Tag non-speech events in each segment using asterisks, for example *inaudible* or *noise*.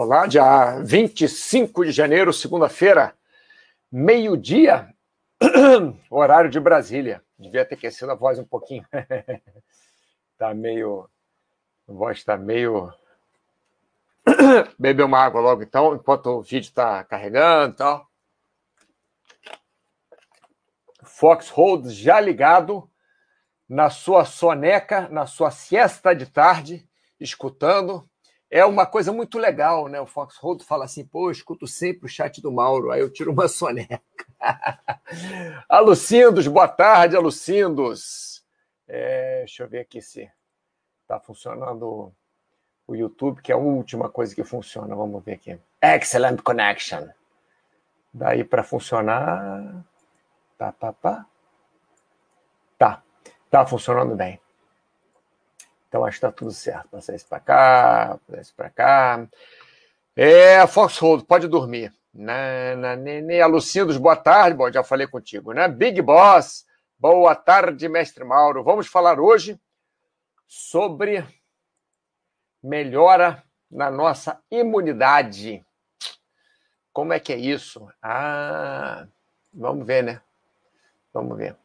Olá, dia 25 de janeiro, segunda-feira, meio-dia, *clears throat* horário de Brasília. Devia ter aquecido a voz um pouquinho. *laughs* tá meio. A voz está meio. *clears throat* Beber uma água logo então, enquanto o vídeo está carregando e tal. Foxhold já ligado na sua soneca, na sua siesta de tarde, escutando é uma coisa muito legal, né? O Fox Road fala assim, pô, eu escuto sempre o chat do Mauro, aí eu tiro uma *laughs* soneca. *laughs* Alucindos, boa tarde, Alucindos. É, deixa eu ver aqui se está funcionando o YouTube, que é a última coisa que funciona. Vamos ver aqui. Excellent connection. Daí para funcionar. Tá, tá, tá. Tá, tá funcionando bem. Então acho que está tudo certo. Passar isso para cá, passar isso para cá. É, Foxhold, pode dormir. Na, na, ne, Alucindos, boa tarde. Bom, já falei contigo, né? Big Boss, boa tarde, mestre Mauro. Vamos falar hoje sobre melhora na nossa imunidade. Como é que é isso? Ah, vamos ver, né? Vamos ver.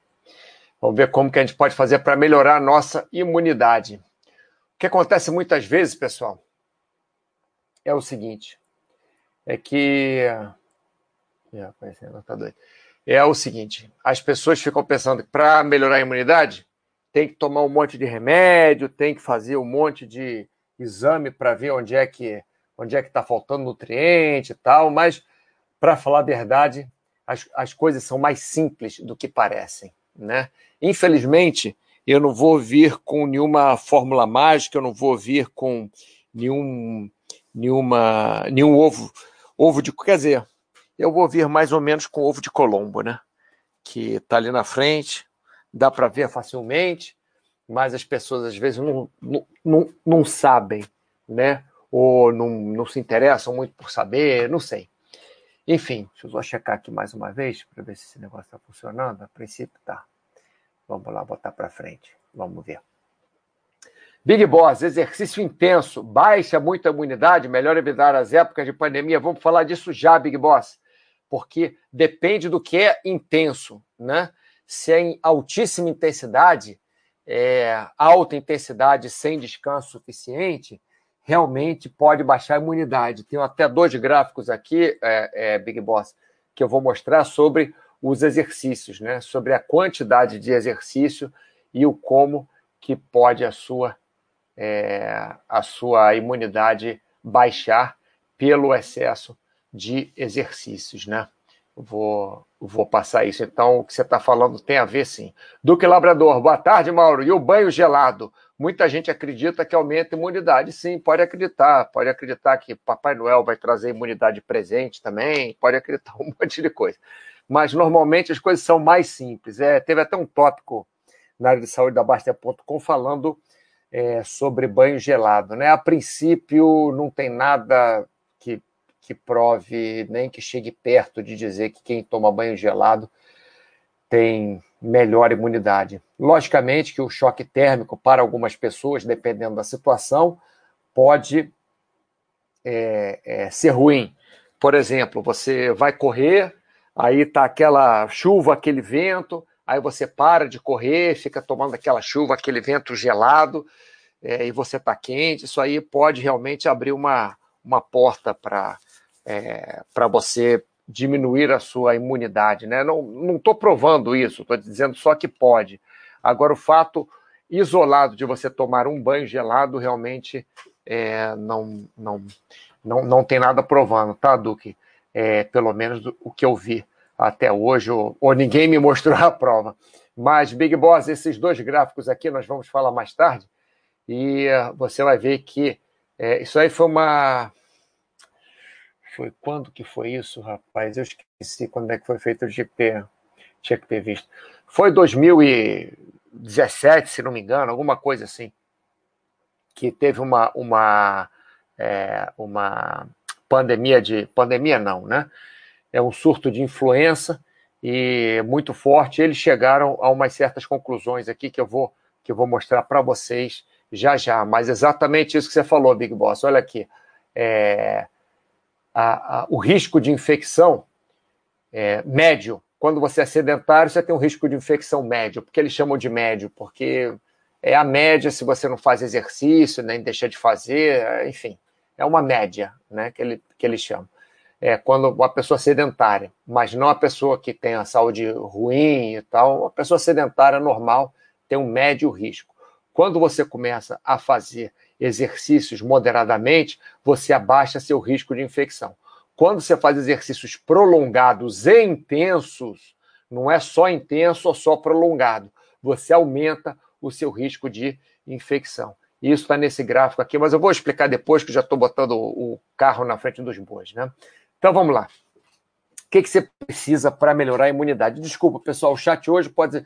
Vamos ver como que a gente pode fazer para melhorar a nossa imunidade que acontece muitas vezes, pessoal, é o seguinte: é que. É o seguinte: as pessoas ficam pensando que para melhorar a imunidade tem que tomar um monte de remédio, tem que fazer um monte de exame para ver onde é que onde é que está faltando nutriente e tal, mas para falar a verdade, as, as coisas são mais simples do que parecem, né? Infelizmente, eu não vou vir com nenhuma fórmula mágica, eu não vou vir com nenhum, nenhuma, nenhum ovo, ovo de. Quer dizer, eu vou vir mais ou menos com ovo de Colombo, né? Que está ali na frente, dá para ver facilmente, mas as pessoas às vezes não, não, não, não sabem, né? Ou não, não se interessam muito por saber, não sei. Enfim, deixa eu só checar aqui mais uma vez para ver se esse negócio está funcionando. A princípio está. Vamos lá botar para frente. Vamos ver. Big Boss, exercício intenso, baixa muita imunidade, melhor evitar as épocas de pandemia. Vamos falar disso já, Big Boss, porque depende do que é intenso, né? Se é em altíssima intensidade, é, alta intensidade sem descanso suficiente, realmente pode baixar a imunidade. Tenho até dois gráficos aqui, é, é, Big Boss, que eu vou mostrar sobre os exercícios, né? sobre a quantidade de exercício e o como que pode a sua, é, a sua imunidade baixar pelo excesso de exercícios. Né? Vou, vou passar isso. Então, o que você está falando tem a ver, sim. Duque Labrador, boa tarde, Mauro. E o banho gelado? Muita gente acredita que aumenta a imunidade. Sim, pode acreditar. Pode acreditar que Papai Noel vai trazer imunidade presente também. Pode acreditar *laughs* um monte de coisa mas normalmente as coisas são mais simples. É, teve até um tópico na área de saúde da Basta.com falando é, sobre banho gelado. Né? A princípio, não tem nada que, que prove, nem que chegue perto de dizer que quem toma banho gelado tem melhor imunidade. Logicamente que o choque térmico, para algumas pessoas, dependendo da situação, pode é, é, ser ruim. Por exemplo, você vai correr, aí tá aquela chuva, aquele vento, aí você para de correr, fica tomando aquela chuva, aquele vento gelado, é, e você está quente, isso aí pode realmente abrir uma, uma porta para é, você diminuir a sua imunidade. Né? Não estou provando isso, estou dizendo só que pode. Agora, o fato isolado de você tomar um banho gelado realmente é, não, não, não, não tem nada provando, tá, Duque? É, pelo menos do, o que eu vi até hoje, ou, ou, ninguém me mostrou a prova. Mas, Big Boss, esses dois gráficos aqui nós vamos falar mais tarde, e uh, você vai ver que é, isso aí foi uma. Foi quando que foi isso, rapaz? Eu esqueci quando é que foi feito o GP. Tinha que ter visto. Foi 2017, se não me engano, alguma coisa assim. Que teve uma, uma, é, uma pandemia de. Pandemia não, né? É um surto de influenza e muito forte. Eles chegaram a umas certas conclusões aqui que eu vou, que eu vou mostrar para vocês já já. Mas exatamente isso que você falou, Big Boss. Olha aqui. É, a, a, o risco de infecção é, médio. Quando você é sedentário, você tem um risco de infecção médio. Por que eles chamam de médio? Porque é a média se você não faz exercício, nem deixa de fazer, enfim, é uma média né, que, ele, que eles chamam. É quando uma pessoa sedentária, mas não a pessoa que tem a saúde ruim e tal, a pessoa sedentária normal tem um médio risco. Quando você começa a fazer exercícios moderadamente, você abaixa seu risco de infecção. Quando você faz exercícios prolongados e intensos, não é só intenso ou só prolongado, você aumenta o seu risco de infecção. Isso está nesse gráfico aqui, mas eu vou explicar depois que já estou botando o carro na frente dos bois, né? Então vamos lá. O que, que você precisa para melhorar a imunidade? Desculpa, pessoal, o chat hoje pode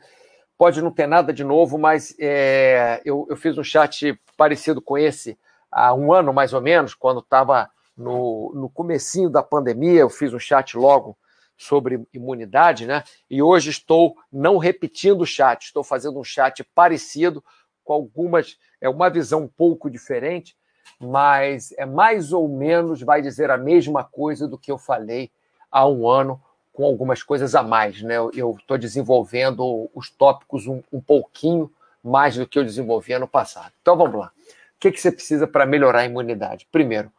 Pode não ter nada de novo, mas é, eu, eu, fiz um chat parecido com esse há um ano, mais ou menos, quando estava no, no comecinho da pandemia, eu fiz um chat logo sobre imunidade, né? E hoje estou não repetindo o chat, estou fazendo um chat parecido, com algumas, é uma visão um pouco diferente, mas é mais ou menos, vai dizer a mesma coisa do que eu falei há um ano com algumas coisas a mais. Né? Eu estou desenvolvendo os tópicos um, um, pouquinho mais do que eu desenvolvi ano passado. Então vamos lá. O que, que você precisa para melhorar a imunidade? Primeiro,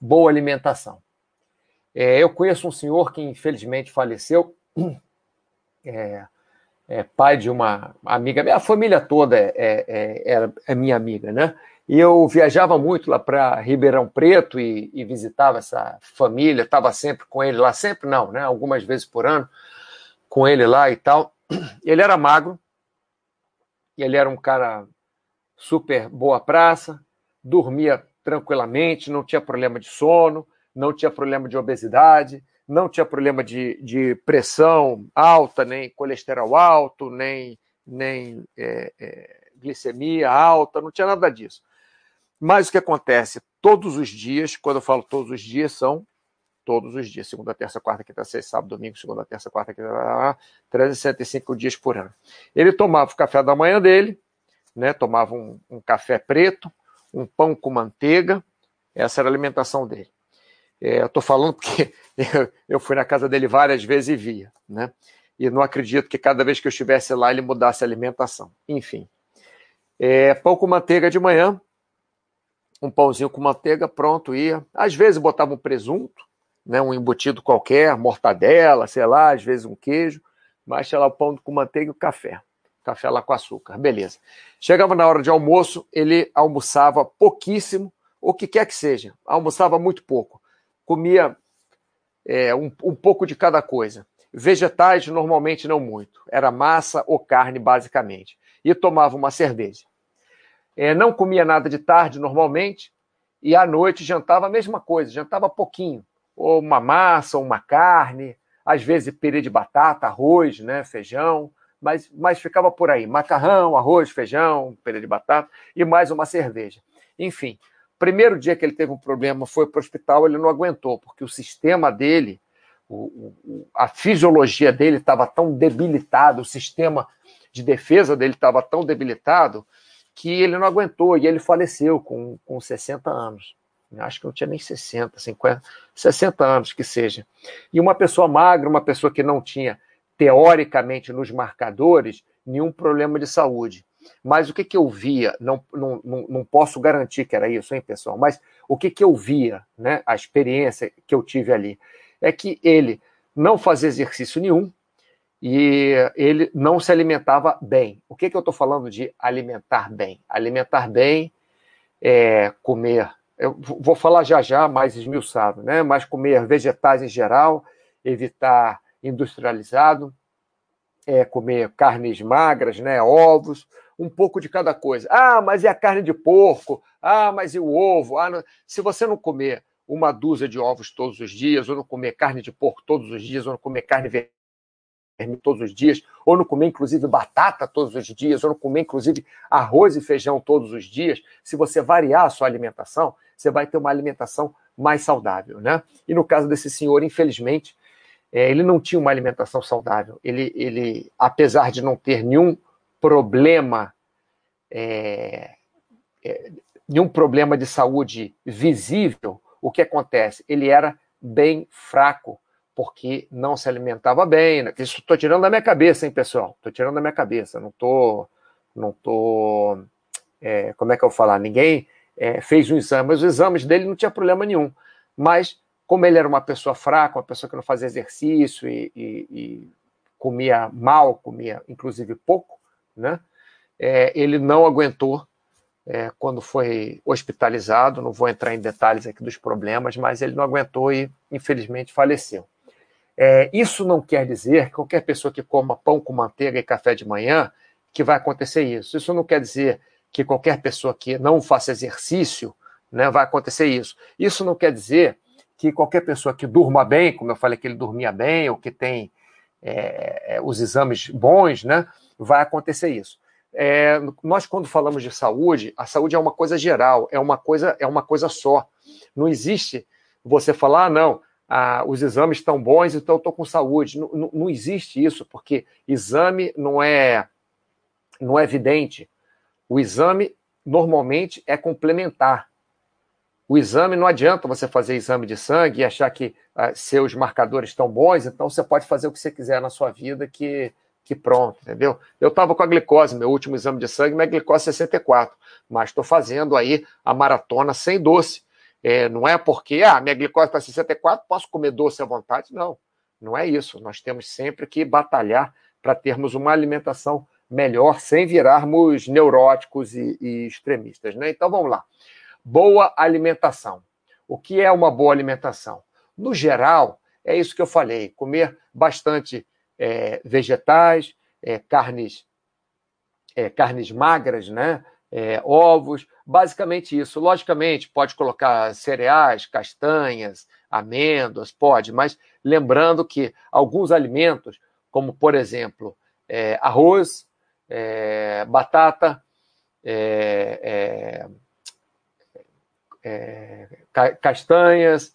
boa alimentação. É, eu conheço um senhor que infelizmente faleceu, *clears throat* é, é pai de uma amiga, minha família toda é, é, é, é minha amiga, né? E eu viajava muito lá para Ribeirão Preto e, e, visitava essa família, estava sempre com ele lá, sempre não, né? Algumas vezes por ano, com ele lá e tal. Ele era magro, ele era um cara super boa praça, dormia tranquilamente, não tinha problema de sono, não tinha problema de obesidade, não tinha problema de, de pressão alta, nem colesterol alto, nem, nem é, é, glicemia alta, não tinha nada disso. Mas o que acontece? Todos os dias, quando eu falo todos os dias, são todos os dias, segunda, terça, quarta, quinta, sexta, sábado, domingo, segunda, terça, quarta, quinta, 365 dias por ano. Ele tomava o café da manhã dele, né? Tomava um, um café preto, um pão com manteiga, essa era a alimentação dele. É, eu estou falando porque *laughs* eu, fui na casa dele várias vezes e via, né? E não acredito que cada vez que eu estivesse lá ele mudasse a alimentação. Enfim, é, pão com manteiga de manhã, um pãozinho com manteiga, pronto, ia. Às vezes botava um presunto, né, um embutido qualquer, mortadela, sei lá, às vezes um queijo, mas tinha lá o pão com manteiga e o café. Café lá com açúcar, beleza. Chegava na hora de almoço, ele almoçava pouquíssimo, o que quer que seja, almoçava muito pouco. Comia é, um, um pouco de cada coisa. Vegetais, normalmente não muito. Era massa ou carne, basicamente. E tomava uma cerveja é, não comia nada de tarde normalmente, e à noite jantava a mesma coisa, jantava pouquinho, ou uma massa, ou uma carne, às vezes purê de batata, arroz, né, feijão, mas, mas ficava por aí, macarrão, arroz, feijão, purê de batata e mais uma cerveja. Enfim, primeiro dia que ele teve um problema foi para o hospital, ele não aguentou, porque o sistema dele, o, o, a fisiologia dele estava tão debilitado, o sistema de defesa dele estava tão debilitado que ele não aguentou e ele faleceu com, com 60 anos. Acho que não tinha nem 60, 50, 60 anos que seja. E uma pessoa magra, uma pessoa que não tinha, teoricamente, nos marcadores, nenhum problema de saúde. Mas o que, que eu via, não, não, não posso garantir que era isso, hein, pessoal? Mas o que, que eu via, né, a experiência que eu tive ali, é que ele não fazia exercício nenhum, e ele não se alimentava bem. O que, que eu estou falando de alimentar bem? Alimentar bem é comer, eu vou falar já já mais esmiuçado, né? mas comer vegetais em geral, evitar industrializado, é, comer carnes magras, né? ovos, um pouco de cada coisa. Ah, mas e a carne de porco? Ah, mas e o ovo? Ah, não... Se você não comer uma dúzia de ovos todos os dias, ou não comer carne de porco todos os dias, ou não comer carne todos os dias, ou não comer inclusive batata todos os dias, ou não comer inclusive arroz e feijão todos os dias, se você variar a sua alimentação, você vai ter uma alimentação mais saudável, né? E no caso desse senhor, infelizmente, é, ele não tinha uma alimentação saudável. Ele, ele apesar de não ter nenhum problema, é, é, nenhum problema de saúde visível, o que acontece? Ele era bem fraco, porque não se alimentava bem. Né? Isso estou tirando da minha cabeça, hein, pessoal? Estou tirando da minha cabeça. Não estou. Não tô, é, como é que eu vou falar? Ninguém é, fez um exame, mas os exames dele não tinha problema nenhum. Mas, como ele era uma pessoa fraca, uma pessoa que não fazia exercício e, e, e comia mal, comia inclusive pouco, né? É, ele não aguentou é, quando foi hospitalizado. Não vou entrar em detalhes aqui dos problemas, mas ele não aguentou e, infelizmente, faleceu. É, isso não quer dizer que qualquer pessoa que coma pão com manteiga e café de manhã que vai acontecer isso. Isso não quer dizer que qualquer pessoa que não faça exercício né, vai acontecer isso. Isso não quer dizer que qualquer pessoa que durma bem, como eu falei que ele dormia bem, ou que tem é, é os exames bons, né, vai acontecer isso. É, nós, quando falamos de saúde, a saúde é uma coisa geral, é uma coisa, é uma coisa só. Não existe você falar, ah, não, ah, os exames estão bons, então eu estou com saúde. Não, não, não, existe isso, porque exame não é, não é evidente. O exame normalmente é complementar. O exame não adianta você fazer exame de sangue e achar que ah, seus marcadores estão bons, então você pode fazer o que você quiser na sua vida que que pronto, entendeu? Eu estava com a glicose, meu último exame de sangue, minha glicose 64, mas estou fazendo aí a maratona sem doce. É, não é porque, ah, minha glicose está 64, posso comer doce à vontade. Não, não é isso. Nós temos sempre que batalhar para termos uma alimentação melhor, sem virarmos neuróticos e, e extremistas, né? Então vamos lá. Boa alimentação. O que é uma boa alimentação? No geral, é isso que eu falei: comer bastante é, vegetais, é, carnes, é, carnes magras, né? É, ovos, basicamente isso. Logicamente, pode colocar cereais, castanhas, amêndoas, pode, mas lembrando que alguns alimentos, como por exemplo é, arroz, é, castanhas,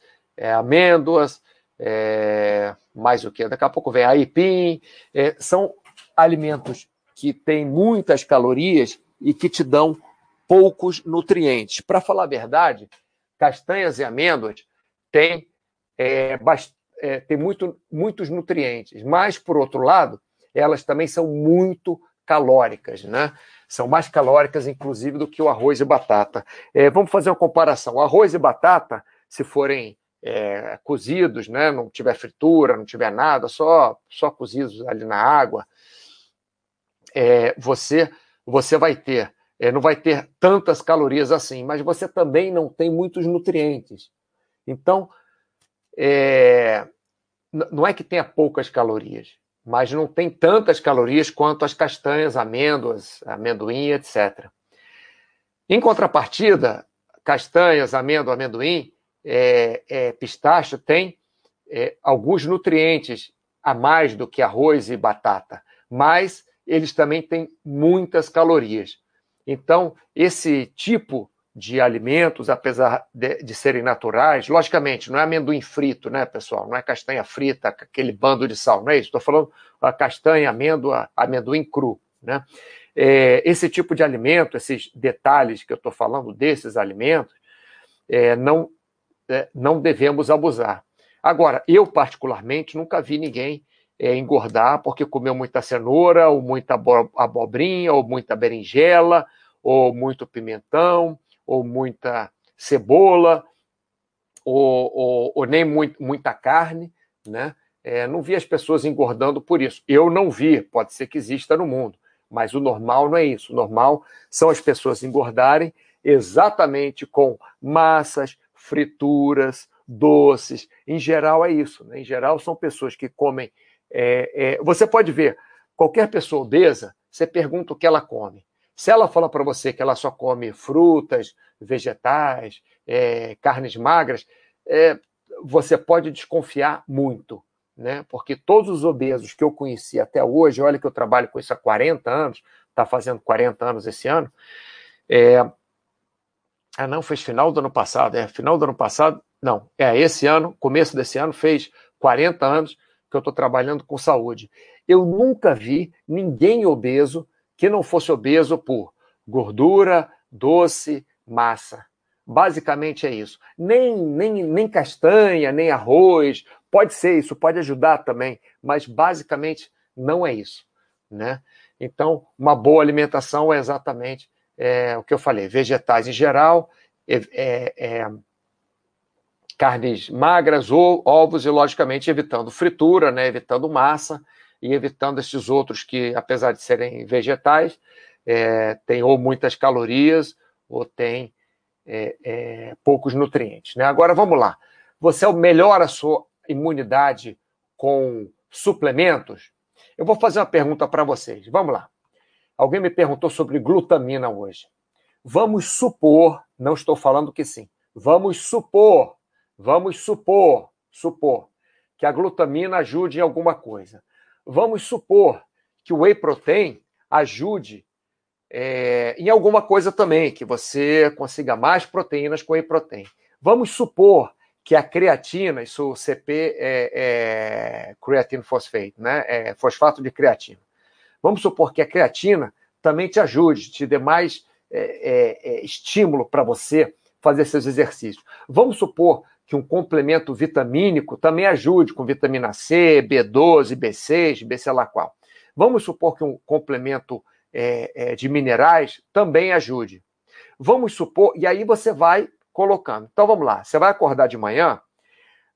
amêndoas, é, mais o que? Daqui a pouco vem aipim. É, são alimentos que têm muitas calorias e que te dão poucos nutrientes. Para falar a verdade, castanhas e amêndoas têm, é, é, têm muito, muitos nutrientes, mas, por outro lado, elas também são muito calóricas, né? São mais calóricas, inclusive, do que o arroz e batata. É, vamos fazer uma comparação. O arroz e batata, se forem é, cozidos, né? não tiver fritura, não tiver nada, só, só cozidos ali na água, é, você, você vai ter, é, não vai ter tantas calorias assim, mas você também não tem muitos nutrientes. Então, é, não é que tenha poucas calorias, mas não tem tantas calorias quanto as castanhas, amêndoas, amendoim, etc. Em contrapartida, castanhas, amêndoa, amendoim, é, é, pistache tem é, alguns nutrientes a mais do que arroz e batata, mas eles também têm muitas calorias. Então, esse tipo de alimentos, apesar de, de, serem naturais, logicamente, não é amendoim frito, né, pessoal? Não é castanha frita, aquele bando de sal, não é isso? Estou falando a castanha, amêndoa, amendoim cru, né? É, esse tipo de alimento, esses detalhes que eu estou falando desses alimentos, é, não é, não devemos abusar. Agora, eu particularmente nunca vi ninguém é, engordar porque comeu muita cenoura, ou muita abobrinha, ou muita berinjela, ou muito pimentão, ou muita cebola, ou, ou, ou nem muito, muita carne, né? É, não vi as pessoas engordando por isso. Eu não vi, pode ser que exista no mundo, mas o normal não é isso. O normal são as pessoas engordarem exatamente com massas, frituras, doces. Em geral, é isso. Né? Em geral, são pessoas que comem. É, é... Você pode ver, qualquer pessoa obesa, você pergunta o que ela come. Se ela fala para você que ela só come frutas, vegetais, é, carnes magras, é, você pode desconfiar muito, né? Porque todos os obesos que eu conheci até hoje, olha que eu trabalho com isso há 40 anos, está fazendo 40 anos esse ano, é, ah, não, fez final do ano passado. É, final do ano passado. Não, é esse ano, começo desse ano, fez 40 anos que eu estou trabalhando com saúde. Eu nunca vi ninguém obeso que não fosse obeso por gordura, doce, massa. Basicamente é isso. Nem, nem, nem castanha, nem arroz. Pode ser isso, pode ajudar também, mas basicamente não é isso. Né? Então, uma boa alimentação é exatamente é, o que eu falei: vegetais em geral, é, é, é carnes magras, ou ovos, e logicamente evitando fritura, né? evitando massa e evitando esses outros que, apesar de serem vegetais, é, têm ou muitas calorias ou têm é, é, poucos nutrientes. Né? Agora vamos lá. Você melhora a sua imunidade com suplementos? Eu vou fazer uma pergunta para vocês. Vamos lá. Alguém me perguntou sobre glutamina hoje. Vamos supor, não estou falando que sim, vamos supor, vamos supor, supor que a glutamina ajude em alguma coisa. Vamos supor que o whey protein ajude é, em alguma coisa também, que você consiga mais proteínas com whey protein. Vamos supor que a creatina, isso CP é, é phosphate, né? É fosfato de creatina. Vamos supor que a creatina também te ajude, te dê mais é, é, é estímulo para você fazer seus exercícios. Vamos supor que um complemento vitamínico também ajude com vitamina C, B12, B6, B sei lá qual. Vamos supor que um complemento é, é, de minerais também ajude. Vamos supor, e aí você vai colocando. Então vamos lá, você vai acordar de manhã,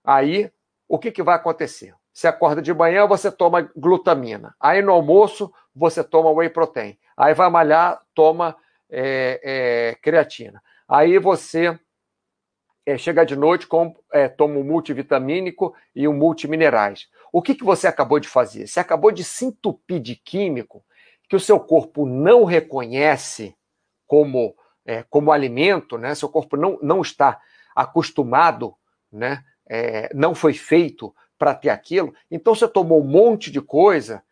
aí o que, que vai acontecer? Você acorda de manhã, você toma glutamina. Aí no almoço, você toma whey protein. Aí vai malhar, toma é, é, creatina. Aí você é, chega de noite, com, é, toma um multivitamínico e um multiminerais. O que, que você acabou de fazer? Você acabou de se entupir de químico que o seu corpo não reconhece como, é, como alimento, né? seu corpo não, não está acostumado, né? É, não foi feito para ter aquilo. Então você tomou um monte de coisa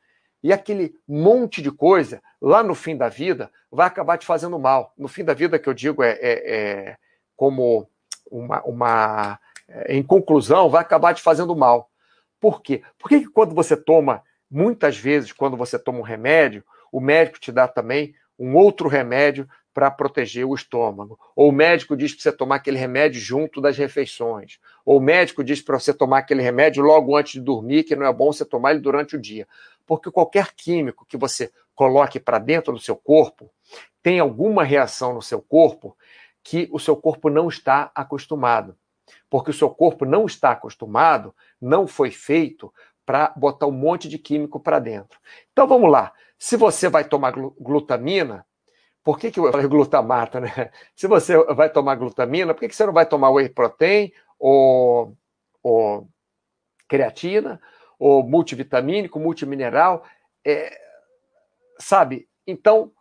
e aquele monte de coisa, lá no fim da vida, vai acabar te fazendo mal. No fim da vida, que eu digo, é, é, é como uma, uma é, em conclusão, vai acabar te fazendo mal. Por quê? Porque que quando você toma, muitas vezes, quando você toma um remédio, o médico te dá também um outro remédio para proteger o estômago. Ou o médico diz para você tomar aquele remédio junto das refeições. Ou o médico diz para você tomar aquele remédio logo antes de dormir, que não é bom você tomar ele durante o dia. Porque qualquer químico que você coloque para dentro do seu corpo tem alguma reação no seu corpo que o seu corpo não está acostumado. Porque o seu corpo não está acostumado, não foi feito para botar um monte de químico para dentro. Então vamos lá. Se você vai tomar glutamina, por que, que eu falei glutamata, né? *laughs* Se você vai tomar glutamina, por que, que você não vai tomar whey protein ou, ou creatina ou multivitamínico, multimineral? É, sabe? Então,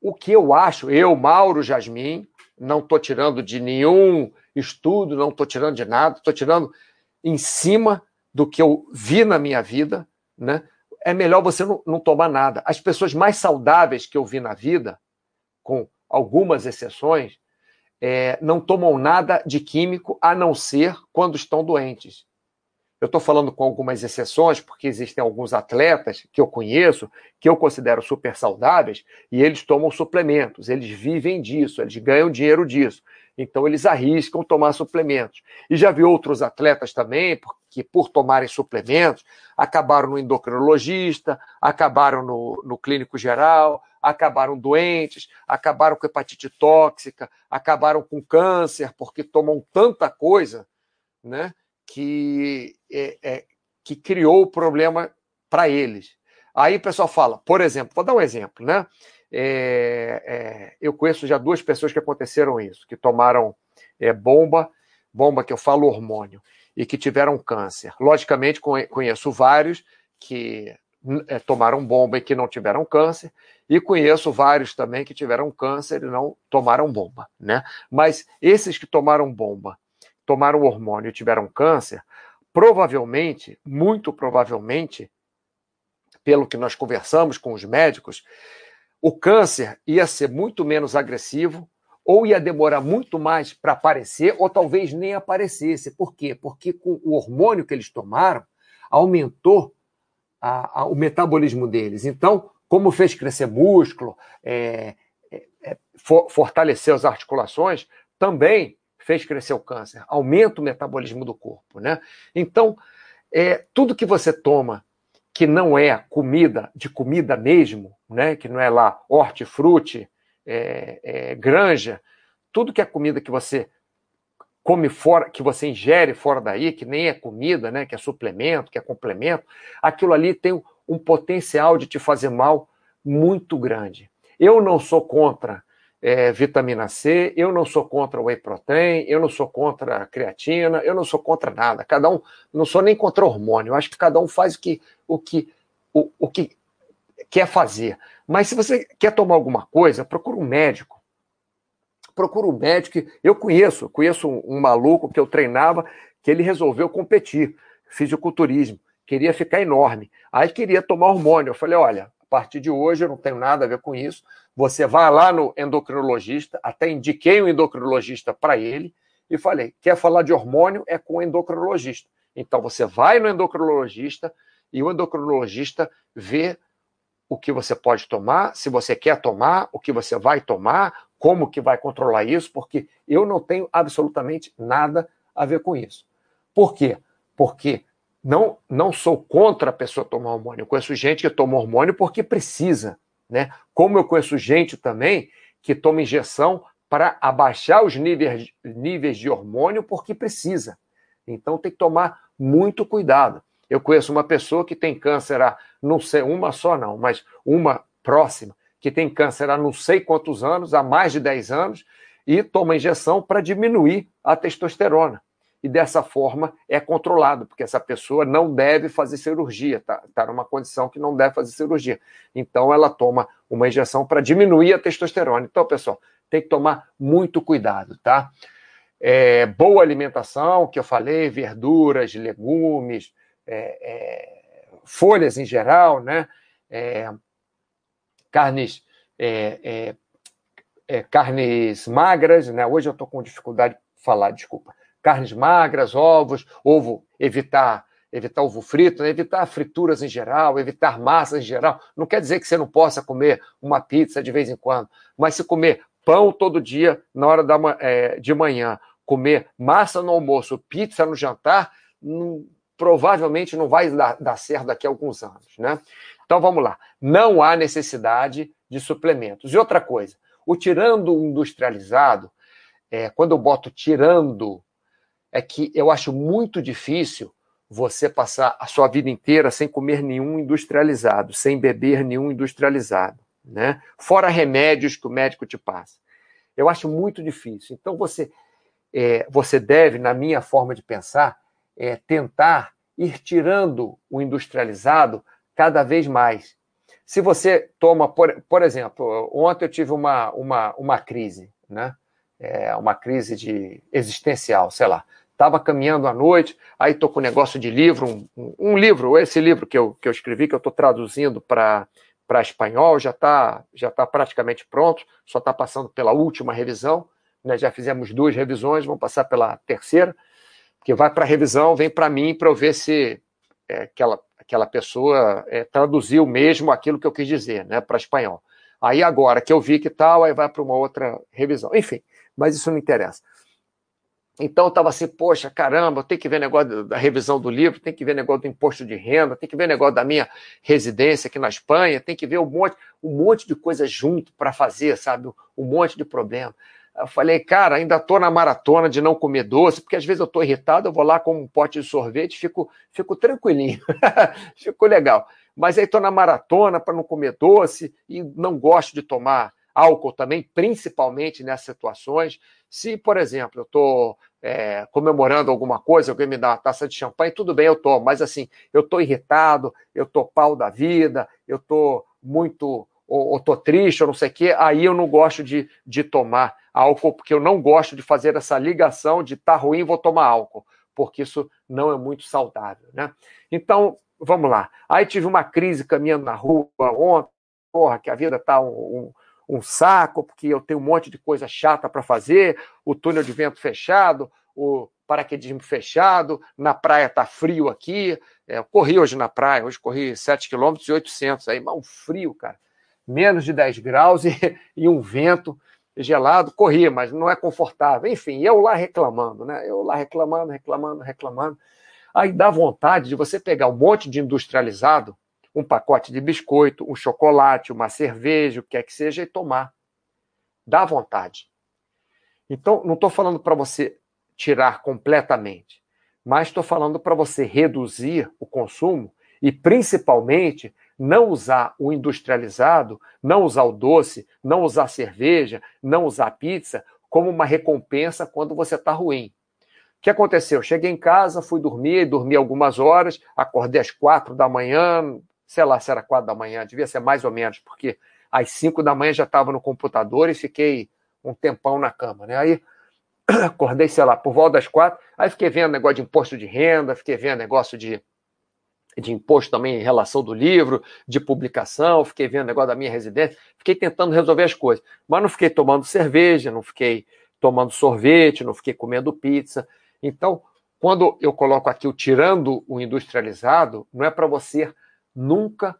o que eu acho, eu, Mauro Jasmin, não estou tirando de nenhum estudo, não estou tirando de nada, estou tirando em cima do que eu vi na minha vida, né? é melhor você não, não tomar nada. As pessoas mais saudáveis que eu vi na vida, com algumas exceções, é, não tomam nada de químico a não ser quando estão doentes. Eu estou falando com algumas exceções, porque existem alguns atletas que eu conheço, que eu considero super saudáveis, e eles tomam suplementos, eles vivem disso, eles ganham dinheiro disso. Então, eles arriscam tomar suplementos. E já vi outros atletas também que, por tomarem suplementos, acabaram no endocrinologista, acabaram no, no clínico geral, acabaram doentes, acabaram com hepatite tóxica, acabaram com câncer, porque tomam tanta coisa, né? Que, é, é que criou o problema para eles. Aí o pessoal fala, por exemplo, vou dar um exemplo, né? É, é, eu conheço já duas pessoas que aconteceram isso, que tomaram é, bomba, bomba que eu falo hormônio, e que tiveram câncer. Logicamente, conheço vários que é, tomaram bomba e que não tiveram câncer, e conheço vários também que tiveram câncer e não tomaram bomba, né? Mas esses que tomaram bomba, tomaram hormônio e tiveram câncer, provavelmente, muito provavelmente, pelo que nós conversamos com os médicos, o câncer ia ser muito menos agressivo, ou ia demorar muito mais para aparecer, ou talvez nem aparecesse. Por quê? Porque com o hormônio que eles tomaram, aumentou a, a, o metabolismo deles. Então, como fez crescer músculo, é, é, é, for, fortaleceu as articulações, também fez crescer o câncer, aumenta o metabolismo do corpo, né? Então, é, tudo que você toma que não é comida, de comida mesmo, né? Que não é lá hortifruti, é, é, granja, tudo que é comida que você come fora, que você ingere fora daí, que nem é comida, né? Que é suplemento, que é complemento, aquilo ali tem um potencial de te fazer mal muito grande. Eu não sou contra é, vitamina C, eu não sou contra whey protein, eu não sou contra creatina, eu não sou contra nada. Cada um, não sou nem contra hormônio. Eu acho que cada um faz o que, o que, o, o que quer fazer. Mas se você quer tomar alguma coisa, procura um médico. Procura um médico. Eu conheço, conheço um, um maluco que eu treinava, que ele resolveu competir, fisiculturismo, queria ficar enorme. Aí queria tomar hormônio. Eu falei, olha, a partir de hoje eu não tenho nada a ver com isso. Você vai lá no endocrinologista, até indiquei um endocrinologista para ele e falei: quer falar de hormônio? É com o endocrinologista. Então você vai no endocrinologista e o endocrinologista vê o que você pode tomar, se você quer tomar, o que você vai tomar, como que vai controlar isso, porque eu não tenho absolutamente nada a ver com isso. Por quê? Porque não, não sou contra a pessoa tomar hormônio. Eu conheço gente que toma hormônio porque precisa, né? Como eu conheço gente também que toma injeção para abaixar os níveis, níveis de hormônio porque precisa. Então tem que tomar muito cuidado. Eu conheço uma pessoa que tem câncer há, não sei, uma só não, mas uma próxima, que tem câncer há não sei quantos anos, há mais de 10 anos, e toma injeção para diminuir a testosterona e dessa forma é controlado, porque essa pessoa não deve fazer cirurgia, está tá numa condição que não deve fazer cirurgia. Então ela toma uma injeção para diminuir a testosterona. Então, pessoal, tem que tomar muito cuidado, tá? É, boa alimentação, que eu falei, verduras, legumes, é, é, folhas em geral, né? É, carnes é, é, carnes magras, né? Hoje eu estou com dificuldade de falar, desculpa carnes magras, ovos, ovo, evitar evitar ovo frito, né? evitar frituras em geral, evitar massas em geral. Não quer dizer que você não possa comer uma pizza de vez em quando, mas se comer pão todo dia na hora da, é, de manhã, comer massa no almoço, pizza no jantar, não, provavelmente não vai dar, dar certo daqui a alguns anos, né? Então vamos lá. Não há necessidade de suplementos. E outra coisa, o tirando industrializado, é, quando eu boto tirando é que eu acho muito difícil você passar a sua vida inteira sem comer nenhum industrializado, sem beber nenhum industrializado, né? Fora remédios que o médico te passa. Eu acho muito difícil. Então você é, você deve, na minha forma de pensar, é, tentar ir tirando o industrializado cada vez mais. Se você toma, por, por exemplo, ontem eu tive uma, uma, uma crise, né? É, uma crise de existencial, sei lá. Estava caminhando à noite, aí estou com um negócio de livro, um, um, livro, esse livro que eu, que eu escrevi, que eu estou traduzindo para espanhol, já está já tá praticamente pronto, só está passando pela última revisão. Né? Já fizemos duas revisões, vamos passar pela terceira, que vai para a revisão, vem para mim para eu ver se é, aquela, aquela pessoa é, traduziu mesmo aquilo que eu quis dizer né, para espanhol. Aí agora que eu vi que tal, aí vai para uma outra revisão. Enfim, mas isso não interessa. Então estava assim, poxa, caramba, tem que ver negócio da revisão do livro, tem que ver negócio do imposto de renda, tem que ver negócio da minha residência aqui na Espanha, tem que ver um monte, um monte de coisa junto para fazer, sabe? Um monte de problema. Eu falei, cara, ainda estou na maratona de não comer doce, porque às vezes eu estou irritado, eu vou lá com um pote de sorvete, fico, fico tranquilinho, *laughs* fico legal. Mas aí estou na maratona para não comer doce e não gosto de tomar álcool também, principalmente nessas situações. Se, por exemplo, eu estou é, comemorando alguma coisa, alguém me dá uma taça de champanhe, tudo bem, eu tomo, mas assim, eu estou irritado, eu estou pau da vida, eu estou muito, ou estou triste, ou não sei o quê, aí eu não gosto de, de tomar álcool, porque eu não gosto de fazer essa ligação de tá ruim, vou tomar álcool, porque isso não é muito saudável, né? Então, vamos lá. Aí tive uma crise caminhando na rua ontem, porra, que a vida tá um, um um saco, porque eu tenho um monte de coisa chata para fazer, o túnel de vento fechado, o paraquedismo fechado, na praia tá frio aqui. É, eu corri hoje na praia, hoje corri 7 km e 800, aí, mas um frio, cara. Menos de 10 graus e, *laughs* e um vento. gelado, corria, mas não é confortável. Enfim, eu lá reclamando, né? Eu lá reclamando, reclamando, reclamando. Aí dá vontade de você pegar um monte de industrializado, um pacote de biscoito, um chocolate, uma cerveja, o que quer que seja, e tomar. Dá vontade. Então, não estou falando para você tirar completamente, mas estou falando para você reduzir o consumo e, principalmente, não usar o industrializado, não usar o doce, não usar cerveja, não usar pizza como uma recompensa quando você está ruim. O que aconteceu? Cheguei em casa, fui dormir, dormi algumas horas, acordei às quatro da manhã, sei lá se era quatro da manhã, devia ser mais ou menos, porque às cinco da manhã já estava no computador e fiquei um tempão na cama, né? Aí *clears throat* acordei, sei lá, por volta das quatro, aí fiquei vendo negócio de imposto de renda, fiquei vendo negócio de de imposto também em relação do livro, de publicação, fiquei vendo negócio da minha residência, fiquei tentando resolver as coisas. Mas não fiquei tomando cerveja, não fiquei tomando sorvete, não fiquei comendo pizza. Então, quando eu coloco aqui o tirando o industrializado, não é para você nunca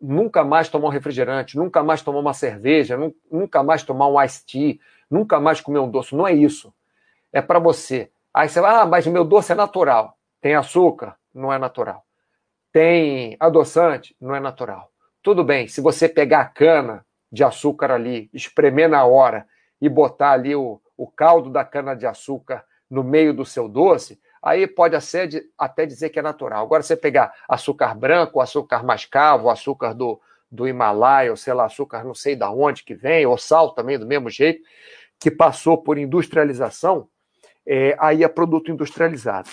nunca mais tomar um refrigerante, nunca mais tomar uma cerveja, nunca mais tomar um iced tea, nunca mais comer um doce. Não é isso. É para você. Aí você vai, ah, mas meu doce é natural. Tem açúcar? Não é natural tem adoçante, não é natural. Tudo bem, se você pegar a cana de açúcar ali, espremer na hora e botar ali o, o caldo da cana de açúcar no meio do seu doce, aí pode até dizer que é natural. Agora, você pegar açúcar branco, açúcar mascavo, açúcar do, do Himalaia, ou sei lá, açúcar não sei da onde que vem, ou sal também do mesmo jeito, que passou por industrialização, é, aí é produto industrializado.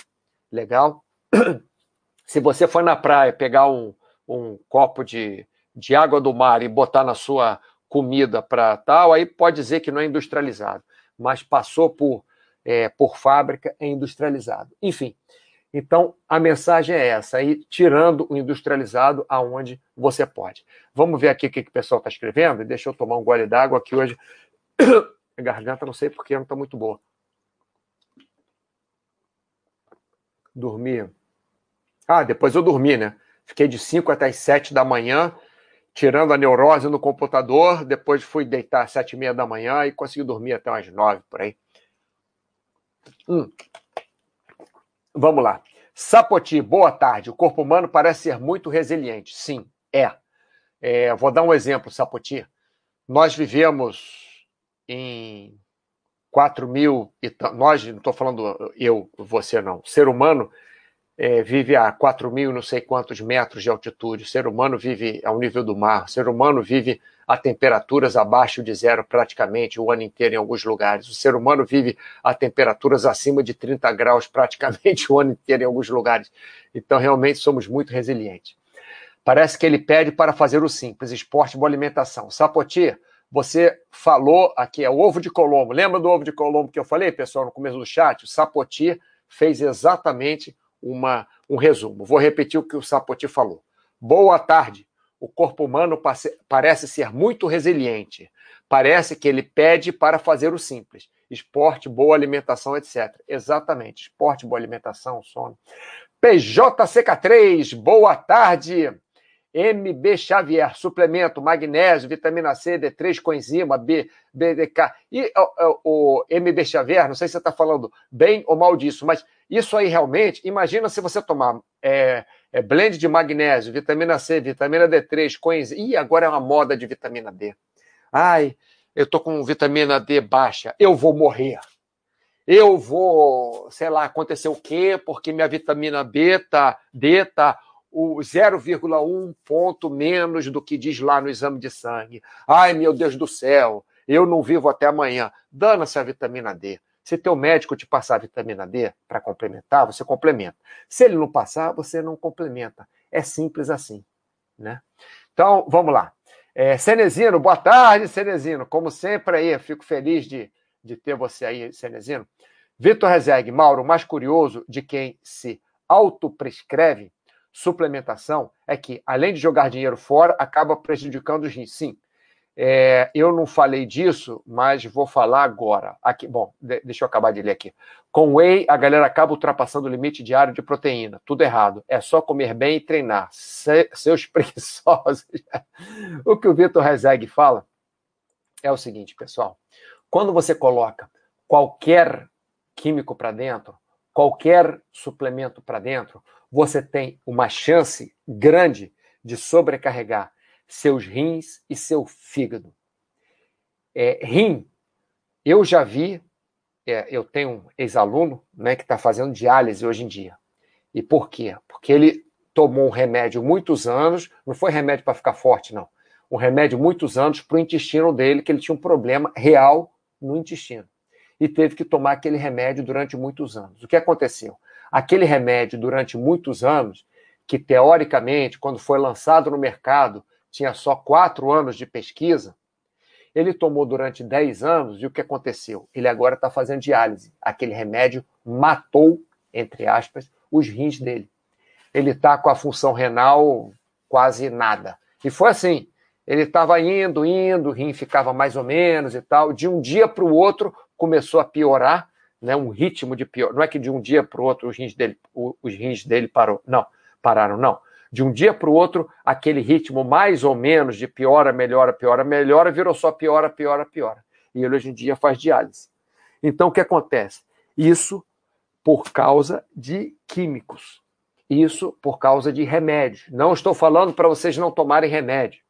Legal? *clears throat* Se você for na praia pegar um, um copo de, de água do mar e botar na sua comida para tal, aí pode dizer que não é industrializado, mas passou por, é, por fábrica, é industrializado. Enfim, então a mensagem é essa, aí tirando o industrializado aonde você pode. Vamos ver aqui o que, que o pessoal está escrevendo? Deixa eu tomar um gole d'água aqui hoje. *coughs* A garganta não sei porque não está muito boa. Dormir ah, depois eu dormi, né? Fiquei de 5 até as 7 da manhã, tirando a neurose no computador. Depois fui deitar às 7 e meia da manhã e consegui dormir até umas 9 por aí. Hum. Vamos lá. Sapoti, boa tarde. O corpo humano parece ser muito resiliente. Sim, é. é vou dar um exemplo, Sapoti. Nós vivemos em 4 mil e nós, não estou falando eu, você não, o ser humano é, vive a 4 mil não sei quantos metros de altitude, o ser humano vive ao nível do mar, o ser humano vive a temperaturas abaixo de zero praticamente o ano inteiro em alguns lugares, o ser humano vive a temperaturas acima de 30 graus praticamente *laughs* o ano inteiro em alguns lugares. Então, realmente, somos muito resilientes. Parece que ele pede para fazer o simples, esporte, boa alimentação. Sapoti, você falou aqui, é o ovo de Colombo. Lembra do ovo de Colombo que eu falei, pessoal, no começo do chat? O Sapoti fez exatamente uma, um resumo. Vou repetir o que o Sapoti falou. Boa tarde. O corpo humano parece ser muito resiliente. Parece que ele pede para fazer o simples. Esporte, boa alimentação, etc. Exatamente. Esporte, boa alimentação, sono. PJCK3, boa tarde. MB Xavier, suplemento, magnésio, vitamina C, D3, coenzima, B, BDK. E o, o, MB Xavier, não sei se você está falando bem ou mal disso, mas isso aí realmente, imagina se você tomar é, é, blend de magnésio, vitamina C, vitamina D3, coenzima. Ih, agora é uma moda de vitamina D. Ai, eu tô com vitamina D baixa, eu vou morrer. Eu vou, sei lá, acontecer o quê? Porque minha vitamina B tá, D tá o 0,1 ponto menos do que diz lá no exame de sangue. Ai, meu Deus do céu, eu não vivo até amanhã. Dana-se a vitamina D. Se teu médico te passar a vitamina D para complementar, você complementa. Se ele não passar, você não complementa. É simples assim, né? Então, vamos lá. É, Cenezino, boa tarde, Cenezino. Como sempre aí, fico feliz de, de ter você aí, Cenezino. Vitor Rezeg, Mauro, mais curioso de quem se autoprescreve suplementação é que, além de jogar dinheiro fora, acaba prejudicando os rins. Sim. É, eu não falei disso, mas vou falar agora. Aqui, bom, de, deixa eu acabar de ler aqui. Com whey, a galera acaba ultrapassando o limite diário de proteína. Tudo errado. É só comer bem e treinar. Se, seus *laughs* preguiçosos. o que o Vitor Rezeg fala é o seguinte, pessoal. Quando você coloca qualquer químico para dentro, qualquer suplemento para dentro, você tem uma chance grande de sobrecarregar seus rins e seu fígado. É, rim, eu já vi, é, eu tenho um ex-aluno né, que está fazendo diálise hoje em dia. E por quê? Porque ele tomou um remédio muitos anos, não foi remédio para ficar forte, não. Um remédio muitos anos para o intestino dele, que ele tinha um problema real no intestino. E teve que tomar aquele remédio durante muitos anos. O que aconteceu? Aquele remédio, durante muitos anos, que teoricamente, quando foi lançado no mercado, tinha só quatro anos de pesquisa, ele tomou durante 10 anos e o que aconteceu? Ele agora está fazendo diálise. Aquele remédio matou, entre aspas, os rins dele. Ele está com a função renal quase nada. E foi assim. Ele estava indo, indo, o rim ficava mais ou menos e tal. De um dia para o outro começou a piorar, né? Um ritmo de pior. Não é que de um dia para o outro os rins dele, os rins dele parou. Não, pararam, não. De um dia para o outro, aquele ritmo mais ou menos de piora, melhora, piora, melhora, virou só piora, piora, piora. E ele hoje em dia faz diálise. Então o que acontece? Isso por causa de químicos. Isso por causa de remédios. Não estou falando para vocês não tomarem remédio.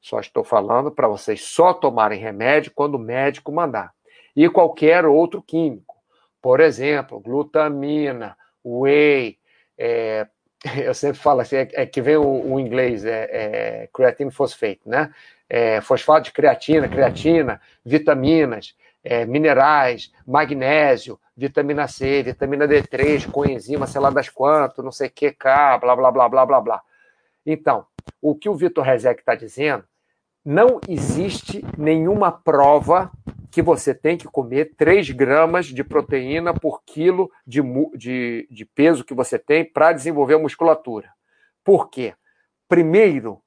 Só estou falando para vocês só tomarem remédio quando o médico mandar. E qualquer outro químico. Por exemplo, glutamina, whey, é, *laughs* eu sempre falo assim, é, é que vem o, o inglês, é, é creatine né? É, fosfato de creatina, creatina, vitaminas, é, minerais, magnésio, vitamina C, vitamina D3, coenzima, sei lá das quantas, não sei o que, K, blá, blá, blá, blá, blá, blá. Então, o que o Vitor Rezek está dizendo, não existe nenhuma prova que você tem que comer 3 gramas de proteína por quilo de, de, de peso que você tem para desenvolver a musculatura. Por quê? Primeiro,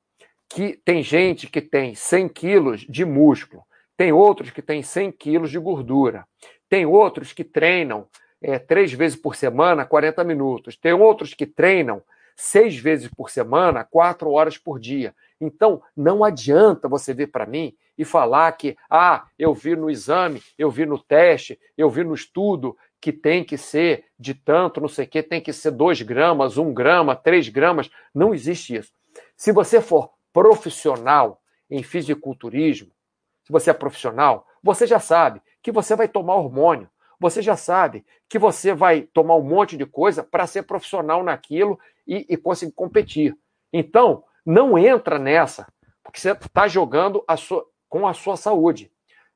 que tem gente que tem 100 quilos de músculo, tem outros que têm 100 quilos de gordura, tem outros que treinam é, três vezes por semana, 40 minutos, tem outros que treinam seis vezes por semana, quatro horas por dia. Então, não adianta você vir para mim e falar que, ah, eu vi no exame, eu vi no teste, eu vi no estudo que tem que ser de tanto, não sei o quê, tem que ser 2 gramas, 1 um grama, 3 gramas. Não existe isso. Se você for profissional em fisiculturismo, se você é profissional, você já sabe que você vai tomar hormônio, você já sabe que você vai tomar um monte de coisa para ser profissional naquilo e, e conseguir competir. Então, não entra nessa, porque você está jogando a sua, com a sua saúde.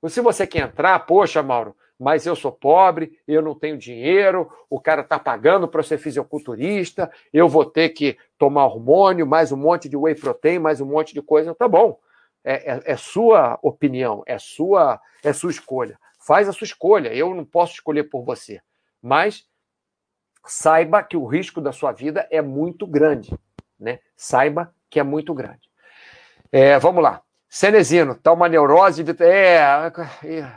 Se você quer entrar, poxa, Mauro, mas eu sou pobre, eu não tenho dinheiro, o cara está pagando para ser fisiculturista, eu vou ter que tomar hormônio, mais um monte de whey protein, mais um monte de coisa. Tá bom, é, é, é sua opinião, é sua, é sua escolha. Faz a sua escolha, eu não posso escolher por você. Mas saiba que o risco da sua vida é muito grande. Né? Saiba que é muito grande. É, vamos lá. Cenezino, tá uma neurose. É, é,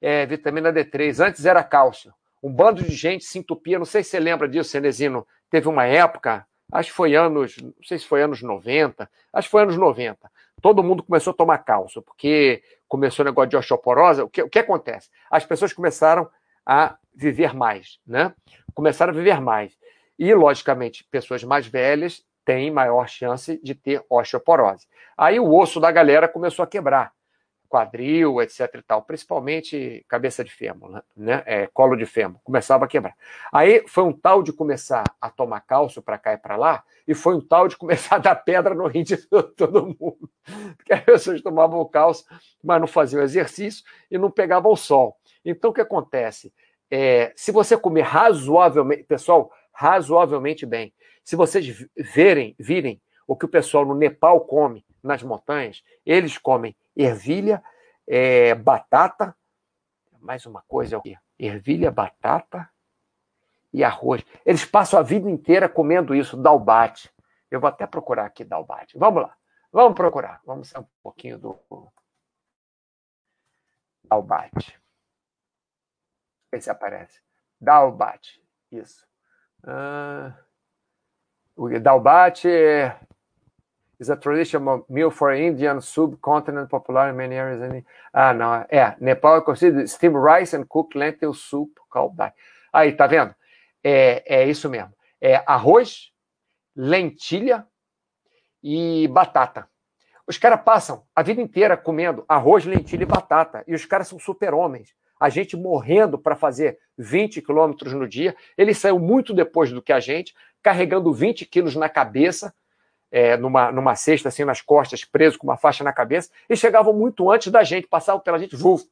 é, vitamina D3. Antes era cálcio. Um bando de gente se entupia. Não sei se você lembra disso, Cenezino. Teve uma época, acho que foi anos, não sei se foi anos 90, acho que foi anos 90. Todo mundo começou a tomar cálcio, porque começou o negócio de osteoporose. O que, o que acontece? As pessoas começaram a viver mais, né? Começaram a viver mais. E, logicamente, pessoas mais velhas tem maior chance de ter osteoporose. Aí o osso da galera começou a quebrar, quadril, etc e tal, principalmente cabeça de fêmur, né? É, colo de fêmur, começava a quebrar. Aí foi um tal de começar a tomar cálcio para cá e para lá, e foi um tal de começar a dar pedra no rim de *laughs* todo mundo. Porque as pessoas tomavam cálcio, mas não faziam exercício e não pegavam o sol. Então o que acontece? É, se você comer razoavelmente, pessoal, razoavelmente bem, se vocês verem, virem o que o pessoal no Nepal come nas montanhas, eles comem ervilha, é, batata, mais uma coisa é o quê? Ervilha, batata e arroz. Eles passam a vida inteira comendo isso, dalbate. Eu vou até procurar aqui dalbate. Vamos lá. Vamos procurar. Vamos ser um pouquinho do dalbate. Ver se aparece. Dalbate. Isso. Ah... O Dalbate is a traditional meal for Indian subcontinent popular in many areas. In... Ah, não. É, Nepal é conhecido steam rice and cooked lentil soup called. Aí, tá vendo? É, é isso mesmo. É arroz, lentilha e batata. Os caras passam a vida inteira comendo arroz, lentilha e batata. E os caras são super-homens. A gente morrendo para fazer 20 quilômetros no dia. Ele saiu muito depois do que a gente, carregando 20 quilos na cabeça é, numa, numa cesta, assim, nas costas, preso com uma faixa na cabeça, e chegavam muito antes da gente, passavam pela gente, vuf.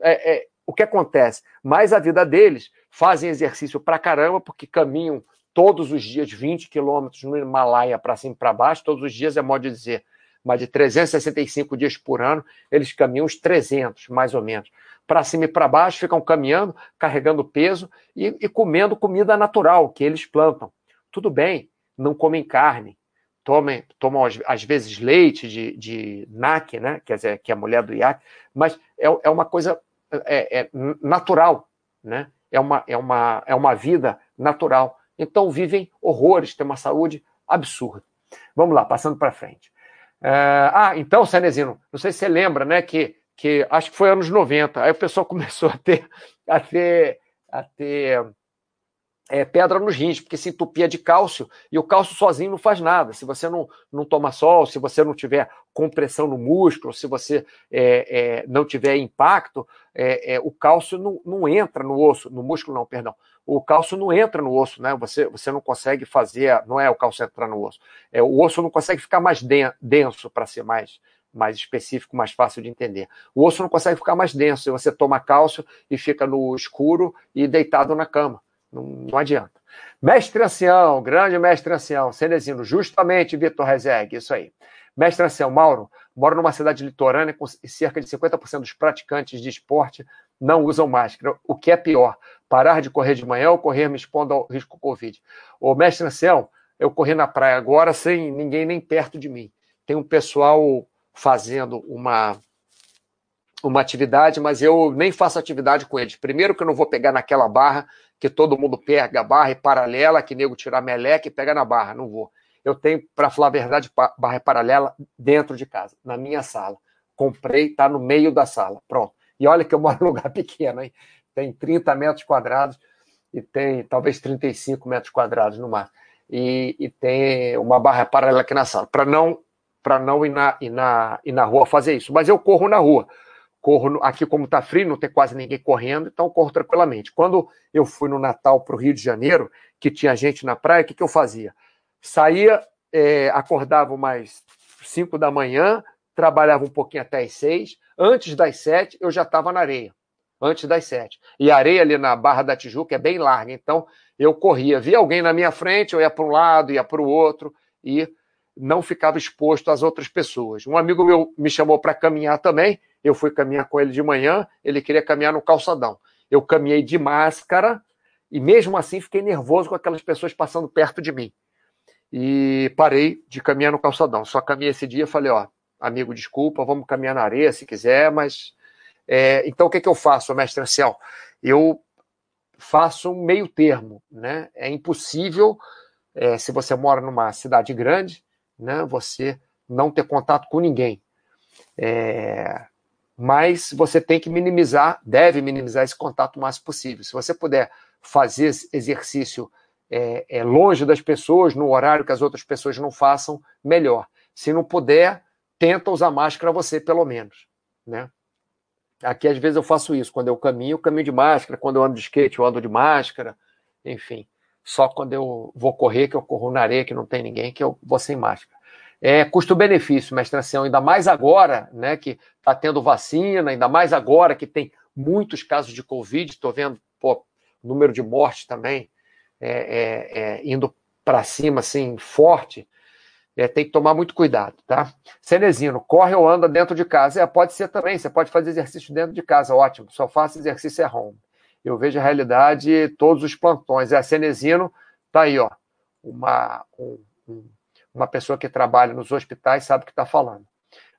É, é, o que acontece? Mas a vida deles fazem exercício pra caramba, porque caminham todos os dias 20 quilômetros no Himalaia para cima e para baixo, todos os dias é modo de dizer, mas de 365 dias por ano, eles caminham os 300, mais ou menos. Para cima e para baixo, ficam caminhando, carregando peso e, e comendo comida natural que eles plantam. Tudo bem, não comem carne, tomem, tomam às vezes leite de, de NAC, né? Quer dizer, que é a mulher do IAC, mas é, é uma coisa é, é natural, né? É uma, é, uma, é uma vida natural. Então vivem horrores, têm uma saúde absurda. Vamos lá, passando para frente. É, ah, então, Cenezino, não sei se você lembra, né, que, que acho que foi anos 90, aí o pessoal *laughs* começou a ter, a ter, a ter é, pedra nos rins, porque se entupia de cálcio, e o cálcio sozinho não faz nada. Se você não, não toma sol, se você não tiver compressão no músculo, se você é, é, não tiver impacto, é, é, o cálcio não, não entra no osso, no músculo não, perdão. O cálcio não entra no osso, né? Você, você não consegue fazer, não é o cálcio entrar no osso, é o osso não consegue ficar mais denso para ser mais, mais específico, mais fácil de entender. O osso não consegue ficar mais denso se você toma cálcio e fica no escuro e deitado na cama. Não, não adianta. Mestre ancião, grande mestre ancião, Cenezino, justamente Vitor Rezeg, isso aí. Mestre ancião, Mauro, moro numa cidade litorânea com cerca de 50% dos praticantes de esporte não usam máscara. O que é pior, parar de correr de manhã ou correr me expondo ao risco Covid? Ô, mestre ancião, eu corri na praia agora sem ninguém nem perto de mim. Tem um pessoal fazendo uma uma atividade, mas eu nem faço atividade com eles. Primeiro que eu não vou pegar naquela barra que todo mundo pega barra e paralela, que nego tirar meleca e pega na barra. Não vou. Eu tenho, para falar a verdade, barra paralela dentro de casa, na minha sala. Comprei, está no meio da sala. Pronto. E olha que eu moro num lugar *laughs* pequeno, hein? Tem 30 metros quadrados e tem talvez 35 metros quadrados no mar. E, e tem uma barra paralela aqui na sala, para não para não ir na, ir, na, ir na rua fazer isso. Mas eu corro na rua corro aqui como está frio, não tem quase ninguém correndo, então corro tranquilamente. Quando eu fui no Natal para o Rio de Janeiro, que tinha gente na praia, o que, que eu fazia? Saía, é, acordava mais 5 da manhã, trabalhava um pouquinho até as 6, antes das 7 eu já estava na areia, antes das 7. E a areia ali na Barra da Tijuca é bem larga, então eu corria, via alguém na minha frente, eu ia para um lado, ia para o outro, e não ficava exposto às outras pessoas. Um amigo meu me chamou para caminhar também, eu fui caminhar com ele de manhã, ele queria caminhar no calçadão. Eu caminhei de máscara e mesmo assim fiquei nervoso com aquelas pessoas passando perto de mim. E parei de caminhar no calçadão. Só caminhei esse dia e falei, ó, amigo, desculpa, vamos caminhar na areia se quiser, mas... É, então o que, que eu faço, mestre Anciel? Eu faço um meio termo, né? É impossível, é, se você mora numa cidade grande, né, você não ter contato com ninguém. É, mas você tem que minimizar, deve minimizar esse contato o máximo possível. Se você puder fazer exercício é, é, longe das pessoas, no horário que as outras pessoas não façam, melhor. Se não puder, tenta usar máscara você, pelo menos. Né? Aqui, às vezes, eu faço isso. Quando eu caminho, eu caminho de máscara. Quando eu ando de skate, eu ando de máscara. Enfim, só quando eu vou correr, que eu corro na areia, que não tem ninguém, que eu vou sem máscara. É, Custo-benefício, mestre Ancião, ainda mais agora, né, que está tendo vacina, ainda mais agora que tem muitos casos de Covid, estou vendo pô, o número de mortes também é, é, é indo para cima, assim, forte. É, tem que tomar muito cuidado, tá? Cenezino, corre ou anda dentro de casa? É, pode ser também, você pode fazer exercício dentro de casa, ótimo. Só faça exercício é home. Eu vejo a realidade, todos os plantões. É, Cenezino, tá aí, ó, uma, um, um uma pessoa que trabalha nos hospitais sabe o que está falando.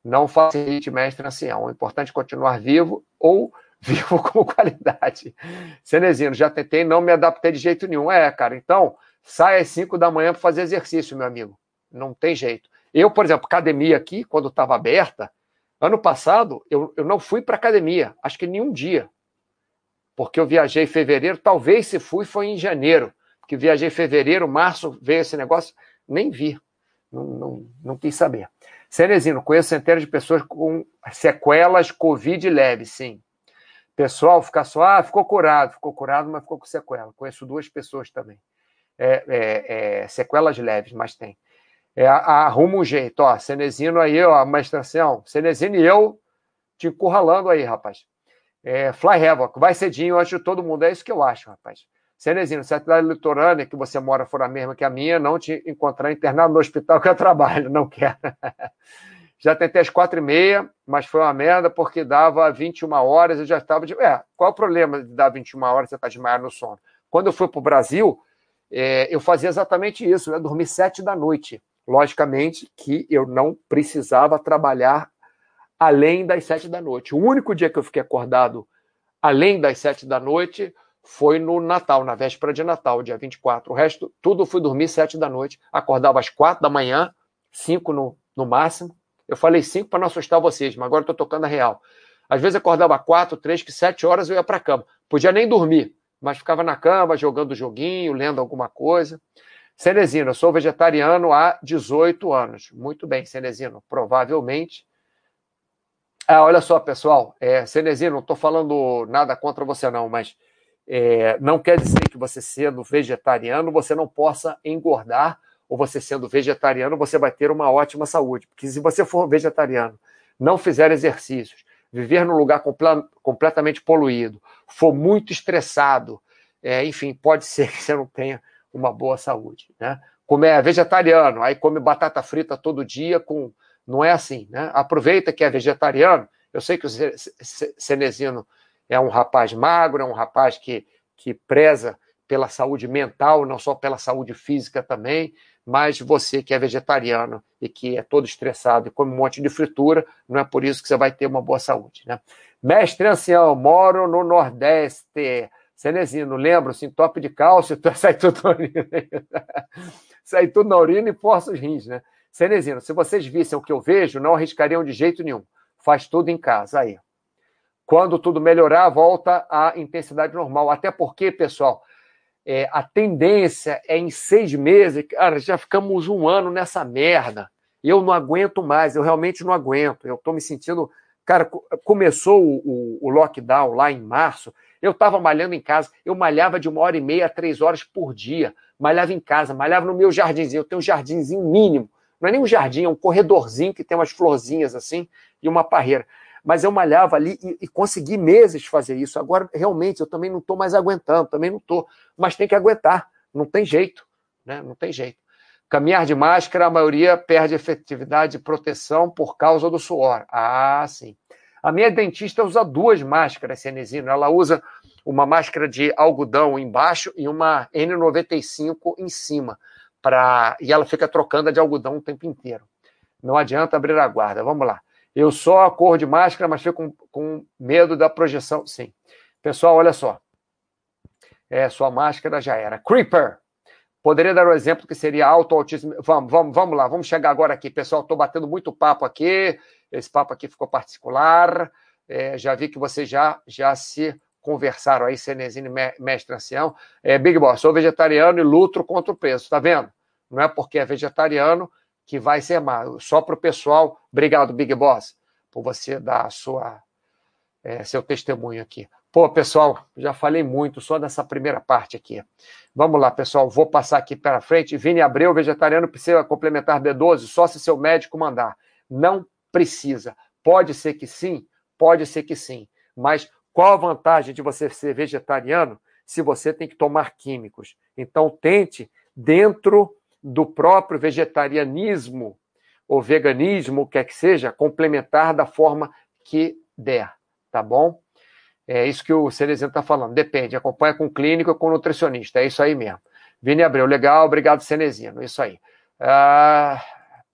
Não facilite mestre ancião. O importante é continuar vivo ou *laughs* vivo com qualidade. Cenezino, já tentei, não me adaptei de jeito nenhum. É, cara, então sai às 5 da manhã para fazer exercício, meu amigo. Não tem jeito. Eu, por exemplo, academia aqui, quando estava aberta, ano passado, eu, eu não fui para academia, acho que nenhum dia. Porque eu viajei em fevereiro, talvez se fui, foi em janeiro. Que viajei em fevereiro, março, veio esse negócio, nem vi. Não, não, não quis saber. Cenezino, conheço centenas de pessoas com sequelas Covid leve, sim. Pessoal, fica só, ah, ficou curado, ficou curado, mas ficou com sequela. Conheço duas pessoas também. É, é, é, sequelas leves, mas tem. É, arruma um jeito, ó. Cenezino aí, ó, uma extensão. Cenezino e eu te encurralando aí, rapaz. É, Fly Havoc, vai cedinho antes de todo mundo. É isso que eu acho, rapaz. Cenezino, se a cidade litorânea que você mora for a mesma que a minha, não te encontrar internado no hospital que eu *laughs* trabalho, não quero. *laughs* Já tentei às quatro e meia, mas foi uma merda porque dava 21 horas, eu já estava de. É, qual é o problema de dar 21 horas e você está desmaiado no sono? Quando eu fui para o Brasil, é, eu fazia exatamente isso, eu ia dormir sete da noite. Logicamente que eu não precisava trabalhar além das sete da noite. O único dia que eu fiquei acordado além das sete da noite foi no Natal, na véspera de Natal, dia 24. O resto, tudo fui dormir sete da noite, acordava às quatro da manhã, cinco no, no máximo, eu falei cinco para não assustar vocês, mas agora estou tocando a real. Às vezes acordava quatro, três, que sete horas eu ia para a cama. Podia nem dormir, mas ficava na cama, jogando joguinho, lendo alguma coisa. Cenezino, eu sou vegetariano há 18 anos. Muito bem, Cenezino. Provavelmente. Ah, olha só, pessoal. É, Cenezino, não estou falando nada contra você, não, mas é, não quer dizer que você sendo vegetariano você não possa engordar ou você sendo vegetariano, você vai ter uma ótima saúde. Porque se você for vegetariano, não fizer exercícios, viver num lugar completamente poluído, for muito estressado, é, enfim, pode ser que você não tenha uma boa saúde. Né? Comer é vegetariano, aí come batata frita todo dia, com não é assim. Né? Aproveita que é vegetariano. Eu sei que o Cenezino é um rapaz magro, é um rapaz que, que preza pela saúde mental, não só pela saúde física também, mas você que é vegetariano e que é todo estressado e come um monte de fritura, não é por isso que você vai ter uma boa saúde, né? Mestre ancião, moro no Nordeste. Cenezino, lembra-se, top de cálcio, *laughs* sai tudo na urina. sai tudo na urina e força os rins, né? Cenezino, se vocês vissem o que eu vejo, não arriscariam de jeito nenhum. Faz tudo em casa, aí. Quando tudo melhorar, volta à intensidade normal. Até porque, pessoal, é, a tendência é em seis meses, cara, já ficamos um ano nessa merda. Eu não aguento mais, eu realmente não aguento. Eu estou me sentindo. Cara, começou o, o, o lockdown lá em março, eu estava malhando em casa, eu malhava de uma hora e meia a três horas por dia. Malhava em casa, malhava no meu jardinzinho. Eu tenho um jardinzinho mínimo. Não é nem um jardim, é um corredorzinho que tem umas florzinhas assim e uma parreira mas eu malhava ali e, e consegui meses fazer isso. Agora, realmente, eu também não estou mais aguentando, também não estou. Mas tem que aguentar, não tem jeito, né? Não tem jeito. Caminhar de máscara, a maioria perde efetividade de proteção por causa do suor. Ah, sim. A minha dentista usa duas máscaras, Cenezino. Ela usa uma máscara de algodão embaixo e uma N95 em cima. Pra... E ela fica trocando a de algodão o tempo inteiro. Não adianta abrir a guarda. Vamos lá. Eu só a cor de máscara, mas fico com, com medo da projeção. Sim. Pessoal, olha só. É, sua máscara já era. Creeper. Poderia dar um exemplo que seria alto autismo. Vamos, vamos, vamos lá, vamos chegar agora aqui, pessoal. Estou batendo muito papo aqui. Esse papo aqui ficou particular. É, já vi que vocês já, já se conversaram aí, Cenezine, mestre ancião. É, Big Boss, sou vegetariano e luto contra o peso, tá vendo? Não é porque é vegetariano que vai ser. Só para o pessoal, obrigado, Big Boss, por você dar a sua, é, seu testemunho aqui. Pô, pessoal, já falei muito só dessa primeira parte aqui. Vamos lá, pessoal, vou passar aqui para frente. Vini Abreu, vegetariano, precisa complementar B12 só se seu médico mandar. Não precisa. Pode ser que sim, pode ser que sim. Mas qual a vantagem de você ser vegetariano se você tem que tomar químicos? Então, tente, dentro do próprio vegetarianismo ou veganismo, o que é que seja, complementar da forma que der, tá bom? É isso que o Cerezinho está falando. Depende, acompanha com clínico ou com nutricionista. É isso aí mesmo. Vini Abreu, legal, obrigado, Cenezino. Isso aí. Ah,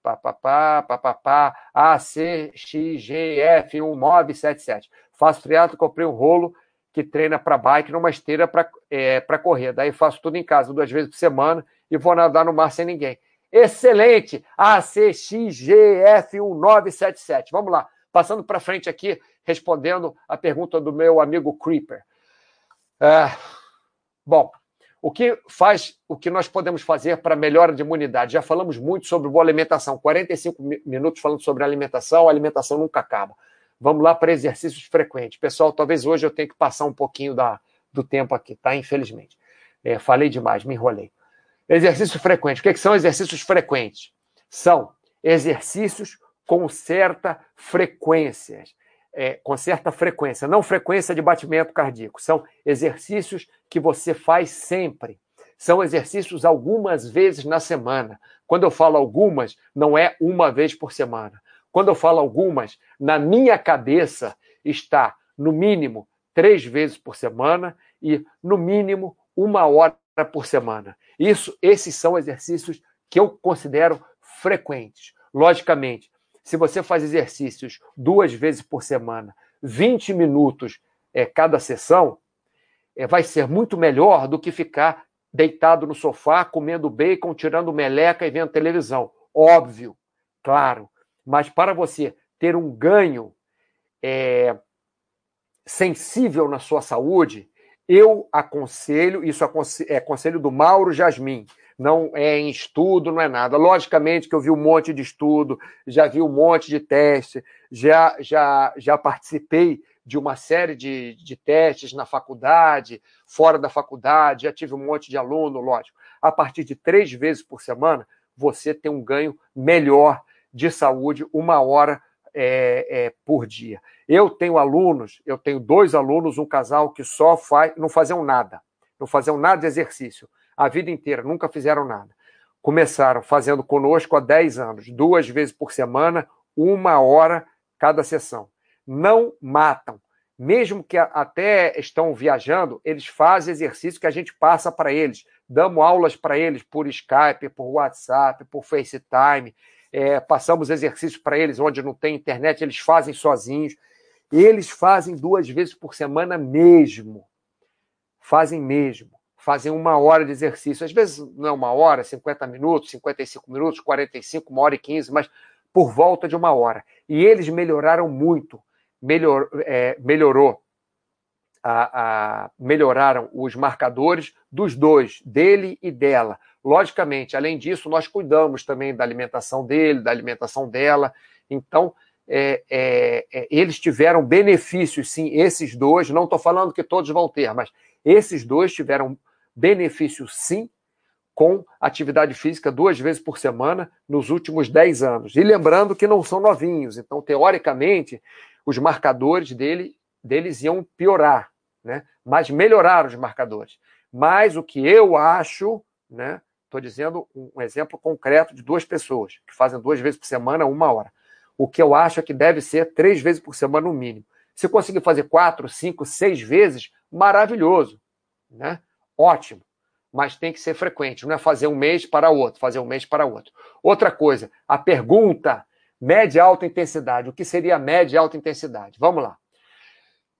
papapá, papapá, ACXGF1977. Faço triatlo, comprei um rolo que treina para bike numa esteira para é, correr. Daí faço tudo em casa, duas vezes por semana e vou nadar no mar sem ninguém. Excelente! ACXGF1977. Vamos lá. Passando para frente aqui, respondendo a pergunta do meu amigo Creeper. É, bom, o que faz, o que nós podemos fazer para melhora de imunidade? Já falamos muito sobre boa alimentação, 45 minutos falando sobre alimentação, a alimentação nunca acaba. Vamos lá para exercícios frequentes. Pessoal, talvez hoje eu tenha que passar um pouquinho da, do tempo aqui, tá? Infelizmente. É, falei demais, me enrolei. Exercício frequente. O que, é que são exercícios frequentes? São exercícios com certa frequência. É, com certa frequência, não frequência de batimento cardíaco. São exercícios que você faz sempre. São exercícios algumas vezes na semana. Quando eu falo algumas, não é uma vez por semana. Quando eu falo algumas, na minha cabeça está, no mínimo, três vezes por semana e, no mínimo, uma hora por semana. Isso, esses são exercícios que eu considero frequentes. Logicamente, se você faz exercícios duas vezes por semana, 20 minutos é, cada sessão, é, vai ser muito melhor do que ficar deitado no sofá, comendo bacon, tirando meleca e vendo televisão. Óbvio, claro. Mas para você ter um ganho é, sensível na sua saúde, eu aconselho, isso é conselho do Mauro Jasmin, não é em estudo, não é nada. Logicamente que eu vi um monte de estudo, já vi um monte de teste, já, já, já participei de uma série de, de testes na faculdade, fora da faculdade, já tive um monte de aluno, lógico. A partir de três vezes por semana, você tem um ganho melhor de saúde, uma hora é, é, por dia. Eu tenho alunos, eu tenho dois alunos, um casal que só faz, não faziam nada, não faziam nada de exercício a vida inteira, nunca fizeram nada. Começaram fazendo conosco há 10 anos, duas vezes por semana, uma hora cada sessão. Não matam. Mesmo que até estão viajando, eles fazem exercício que a gente passa para eles. Damos aulas para eles por Skype, por WhatsApp, por FaceTime é, passamos exercícios para eles onde não tem internet, eles fazem sozinhos. Eles fazem duas vezes por semana mesmo. Fazem mesmo. Fazem uma hora de exercício. Às vezes não é uma hora, 50 minutos, 55 minutos, 45, uma hora e 15, mas por volta de uma hora. E eles melhoraram muito. Melhor, é, melhorou a, a, melhoraram os marcadores dos dois, dele e dela. Logicamente, além disso, nós cuidamos também da alimentação dele, da alimentação dela. Então, é, é, é, eles tiveram benefícios, sim, esses dois. Não estou falando que todos vão ter, mas esses dois tiveram benefícios, sim, com atividade física duas vezes por semana nos últimos 10 anos. E lembrando que não são novinhos, então, teoricamente, os marcadores dele, deles iam piorar né? mas melhoraram os marcadores. Mas o que eu acho, né? Estou dizendo um exemplo concreto de duas pessoas que fazem duas vezes por semana, uma hora. O que eu acho é que deve ser três vezes por semana no mínimo. Se conseguir fazer quatro, cinco, seis vezes, maravilhoso, né? Ótimo. Mas tem que ser frequente, não é fazer um mês para outro, fazer um mês para outro. Outra coisa, a pergunta média alta intensidade. O que seria média alta intensidade? Vamos lá.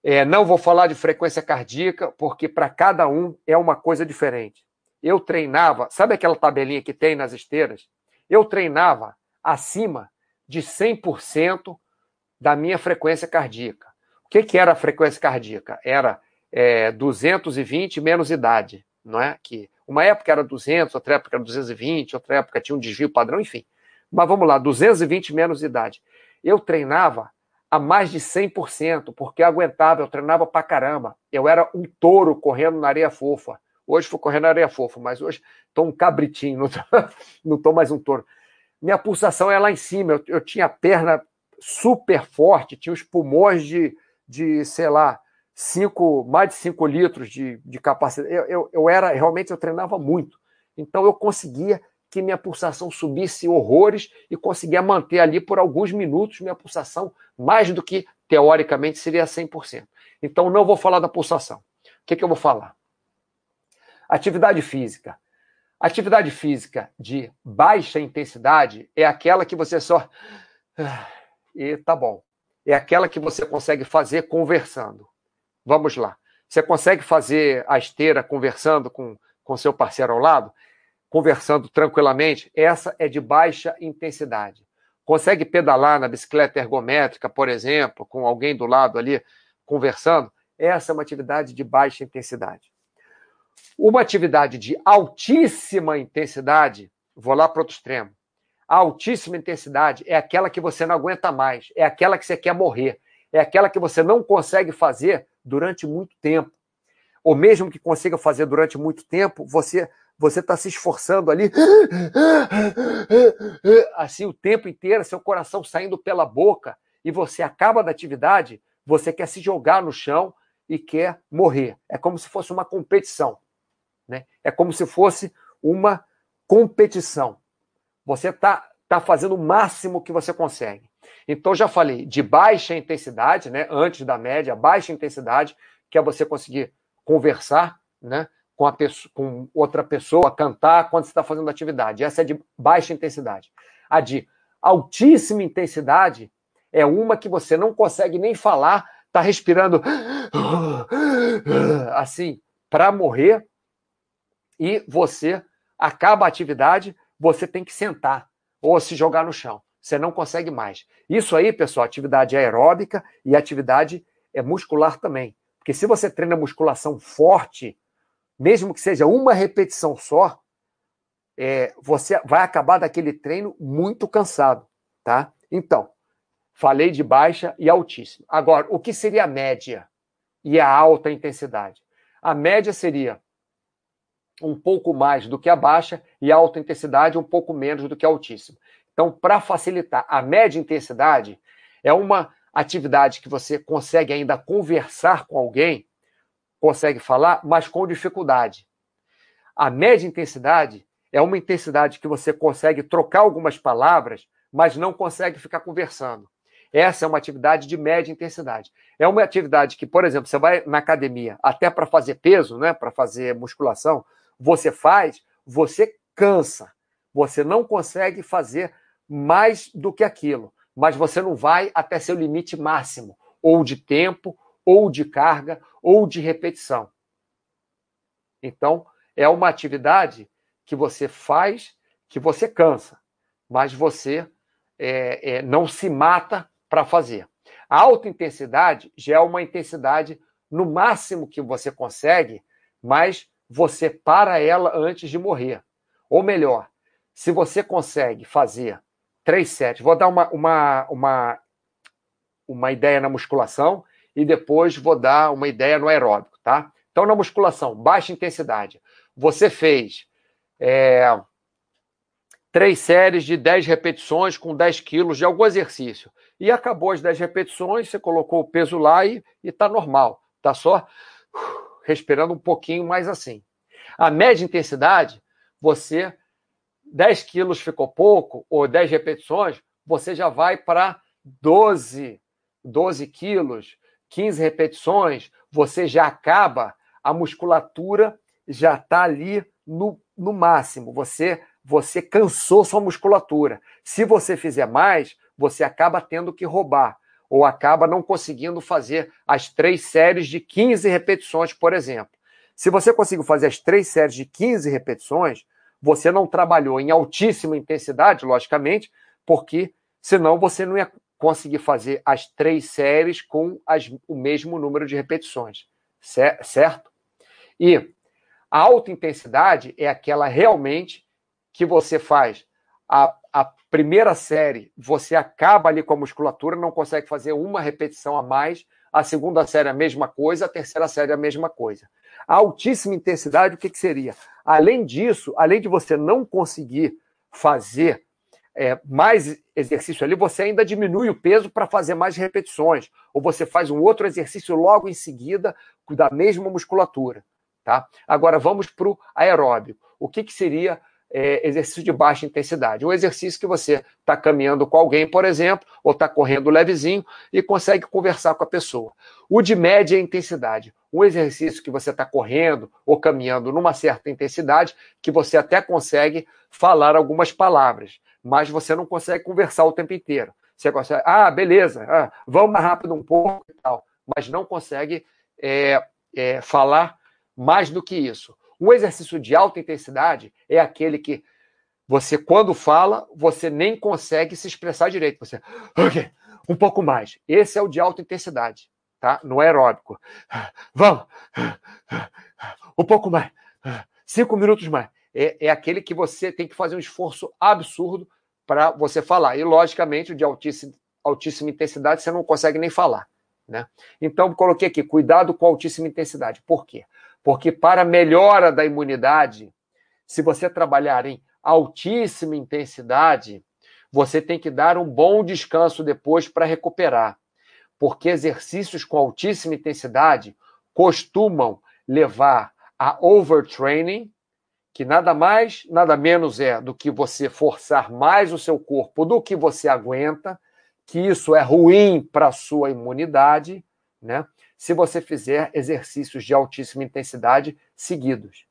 É, não vou falar de frequência cardíaca, porque para cada um é uma coisa diferente. Eu treinava, sabe aquela tabelinha que tem nas esteiras? Eu treinava acima de 100% da minha frequência cardíaca. O que, que era a frequência cardíaca? Era é, 220 menos idade, não é? Que uma época era 200, outra época era 220, outra época tinha um desvio padrão, enfim. Mas vamos lá, 220 menos idade. Eu treinava a mais de 100%, porque eu aguentava, eu treinava pra caramba. Eu era um touro correndo na areia fofa. Hoje fui correndo na areia fofa, mas hoje estou um cabritinho, *laughs* não estou mais um touro. Minha pulsação é lá em cima, eu, eu, tinha a perna super forte, tinha os pulmões de, de sei lá, cinco, mais de 5 litros de, de capacidade. Eu, eu, eu era, realmente, eu treinava muito. Então eu conseguia que minha pulsação subisse horrores e conseguia manter ali por alguns minutos minha pulsação, mais do que teoricamente seria 100%. Então não vou falar da pulsação. O que, que eu vou falar? Atividade física. Atividade física de baixa intensidade é aquela que você só. E tá bom. É aquela que você consegue fazer conversando. Vamos lá. Você consegue fazer a esteira conversando com, com seu parceiro ao lado? Conversando tranquilamente, essa é de baixa intensidade. Consegue pedalar na bicicleta ergométrica, por exemplo, com alguém do lado ali conversando? Essa é uma atividade de baixa intensidade. Uma atividade de altíssima intensidade, vou lá para outro extremo. A altíssima intensidade é aquela que você não aguenta mais, é aquela que você quer morrer, é aquela que você não consegue fazer durante muito tempo. Ou mesmo que consiga fazer durante muito tempo, você você está se esforçando ali, *laughs* assim o tempo inteiro, seu coração saindo pela boca, e você acaba da atividade, você quer se jogar no chão e quer morrer. É como se fosse uma competição. Né? É como se fosse uma competição. Você está tá fazendo o máximo que você consegue. Então, já falei de baixa intensidade, né? antes da média, baixa intensidade, que é você conseguir conversar né? Com, pessoa, com outra pessoa, cantar quando você está fazendo atividade. Essa é de baixa intensidade. A de altíssima intensidade é uma que você não consegue nem falar, está respirando *gasps* assim para morrer e você acaba a atividade, você tem que sentar ou se jogar no chão. Você não consegue mais. Isso aí, pessoal, atividade aeróbica e atividade é muscular também. Porque se você treina musculação forte, mesmo que seja uma repetição só, é, você vai acabar daquele treino muito cansado, tá? Então, falei de baixa e altíssima. Agora, o que seria a média e a alta intensidade? A média seria um pouco mais do que a baixa e a alta intensidade um pouco menos do que a altíssima. Então, para facilitar, a média intensidade é uma atividade que você consegue ainda conversar com alguém, consegue falar, mas com dificuldade. A média intensidade é uma intensidade que você consegue trocar algumas palavras, mas não consegue ficar conversando. Essa é uma atividade de média intensidade. É uma atividade que, por exemplo, você vai na academia até para fazer peso, né, para fazer musculação, você faz, você cansa. Você não consegue fazer mais do que aquilo, mas você não vai até seu limite máximo, ou de tempo, ou de carga, ou de repetição. Então, é uma atividade que você faz, que você cansa, mas você é, é, não se mata para fazer. A alta intensidade já é uma intensidade no máximo que você consegue, mas você para ela antes de morrer. Ou melhor, se você consegue fazer três sets, vou dar uma, uma, uma, uma ideia na musculação e depois vou dar uma ideia no aeróbico, tá? Então, na musculação, baixa intensidade. Você fez é, três séries de 10 repetições com 10 quilos de algum exercício. E acabou as 10 repetições, você colocou o peso lá e está normal. Está só respirando um pouquinho mais assim. A média intensidade, você 10 quilos ficou pouco, ou 10 repetições, você já vai para 12, 12 quilos, 15 repetições, você já acaba, a musculatura já está ali no, no máximo. Você, você cansou sua musculatura. Se você fizer mais, você acaba tendo que roubar ou acaba não conseguindo fazer as três séries de 15 repetições, por exemplo. Se você conseguiu fazer as três séries de 15 repetições, você não trabalhou em altíssima intensidade, logicamente, porque senão você não ia conseguir fazer as três séries com as, o mesmo número de repetições, certo? E a alta intensidade é aquela realmente que você faz a, a primeira série, você acaba ali com a musculatura, não consegue fazer uma repetição a mais. A segunda série, a mesma coisa. A terceira série, a mesma coisa. A altíssima intensidade, o que, que seria? Além disso, além de você não conseguir fazer é, mais exercício ali, você ainda diminui o peso para fazer mais repetições. Ou você faz um outro exercício logo em seguida da mesma musculatura. Tá? Agora vamos para o aeróbio. O que, que seria é, exercício de baixa intensidade. Um exercício que você está caminhando com alguém, por exemplo, ou está correndo levezinho e consegue conversar com a pessoa. O de média intensidade. Um exercício que você está correndo ou caminhando numa certa intensidade, que você até consegue falar algumas palavras, mas você não consegue conversar o tempo inteiro. Você consegue, ah, beleza, ah, vamos mais rápido um pouco e tal, mas não consegue é, é, falar mais do que isso. Um exercício de alta intensidade é aquele que você, quando fala, você nem consegue se expressar direito. Você, ok, um pouco mais. Esse é o de alta intensidade, tá? No aeróbico. Vamos, um pouco mais, cinco minutos mais. É, é aquele que você tem que fazer um esforço absurdo para você falar. E, logicamente, o de altíssima, altíssima intensidade você não consegue nem falar. Né? Então, coloquei aqui, cuidado com altíssima intensidade. Por quê? Porque para melhora da imunidade, se você trabalhar em altíssima intensidade, você tem que dar um bom descanso depois para recuperar. Porque exercícios com altíssima intensidade costumam levar a overtraining, que nada mais, nada menos é do que você forçar mais o seu corpo do que você aguenta, que isso é ruim para a sua imunidade, né? Se você fizer exercícios de altíssima intensidade seguidos.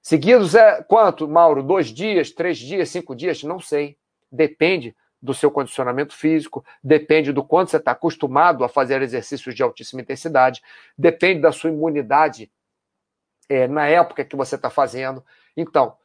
Seguidos é quanto, Mauro? Dois dias, três dias, cinco dias? Não sei. Depende do seu condicionamento físico, depende do quanto você está acostumado a fazer exercícios de altíssima intensidade, depende da sua imunidade é, na época que você está fazendo. Então,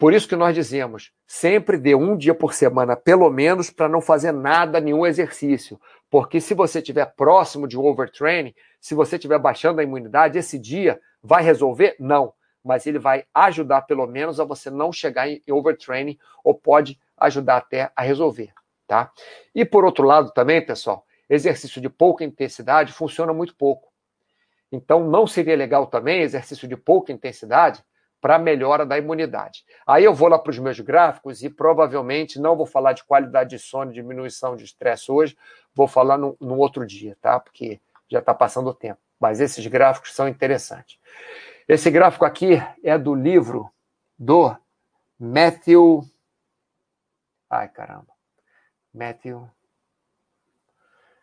por isso que nós dizemos, sempre dê um dia por semana, pelo menos, para não fazer nada, nenhum exercício. Porque se você estiver próximo de overtraining, se você estiver baixando a imunidade, esse dia vai resolver? Não. Mas ele vai ajudar, pelo menos, a você não chegar em overtraining, ou pode ajudar até a resolver. Tá? E por outro lado também, pessoal, exercício de pouca intensidade funciona muito pouco. Então, não seria legal também exercício de pouca intensidade para melhora da imunidade. Aí eu vou lá para os meus gráficos e provavelmente não vou falar de qualidade de sono, diminuição de estresse hoje, vou falar no, no outro dia, tá? Porque já está passando o tempo. Mas esses gráficos são interessantes. Esse gráfico aqui é do livro do Matthew. Ai, caramba. Matthew.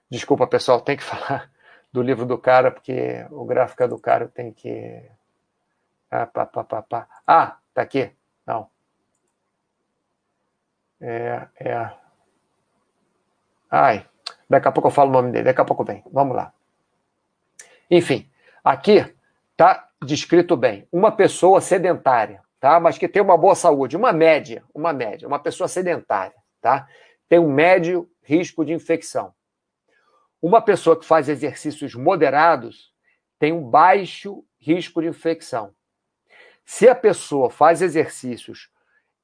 Desculpa, pessoal, tem que *laughs* falar do livro do cara, porque o gráfico é do cara, tem que ah, pá, pá, pá, pá. ah, tá aqui. Não. É, é. Ai, daqui a pouco eu falo o nome dele, daqui a pouco vem. Vamos lá. Enfim, aqui tá descrito bem. Uma pessoa sedentária, tá? Mas que tem uma boa saúde, uma média, uma média, uma pessoa sedentária, tá? Tem um médio risco de infecção. Uma pessoa que faz exercícios moderados tem um baixo risco de infecção. Se a pessoa faz exercícios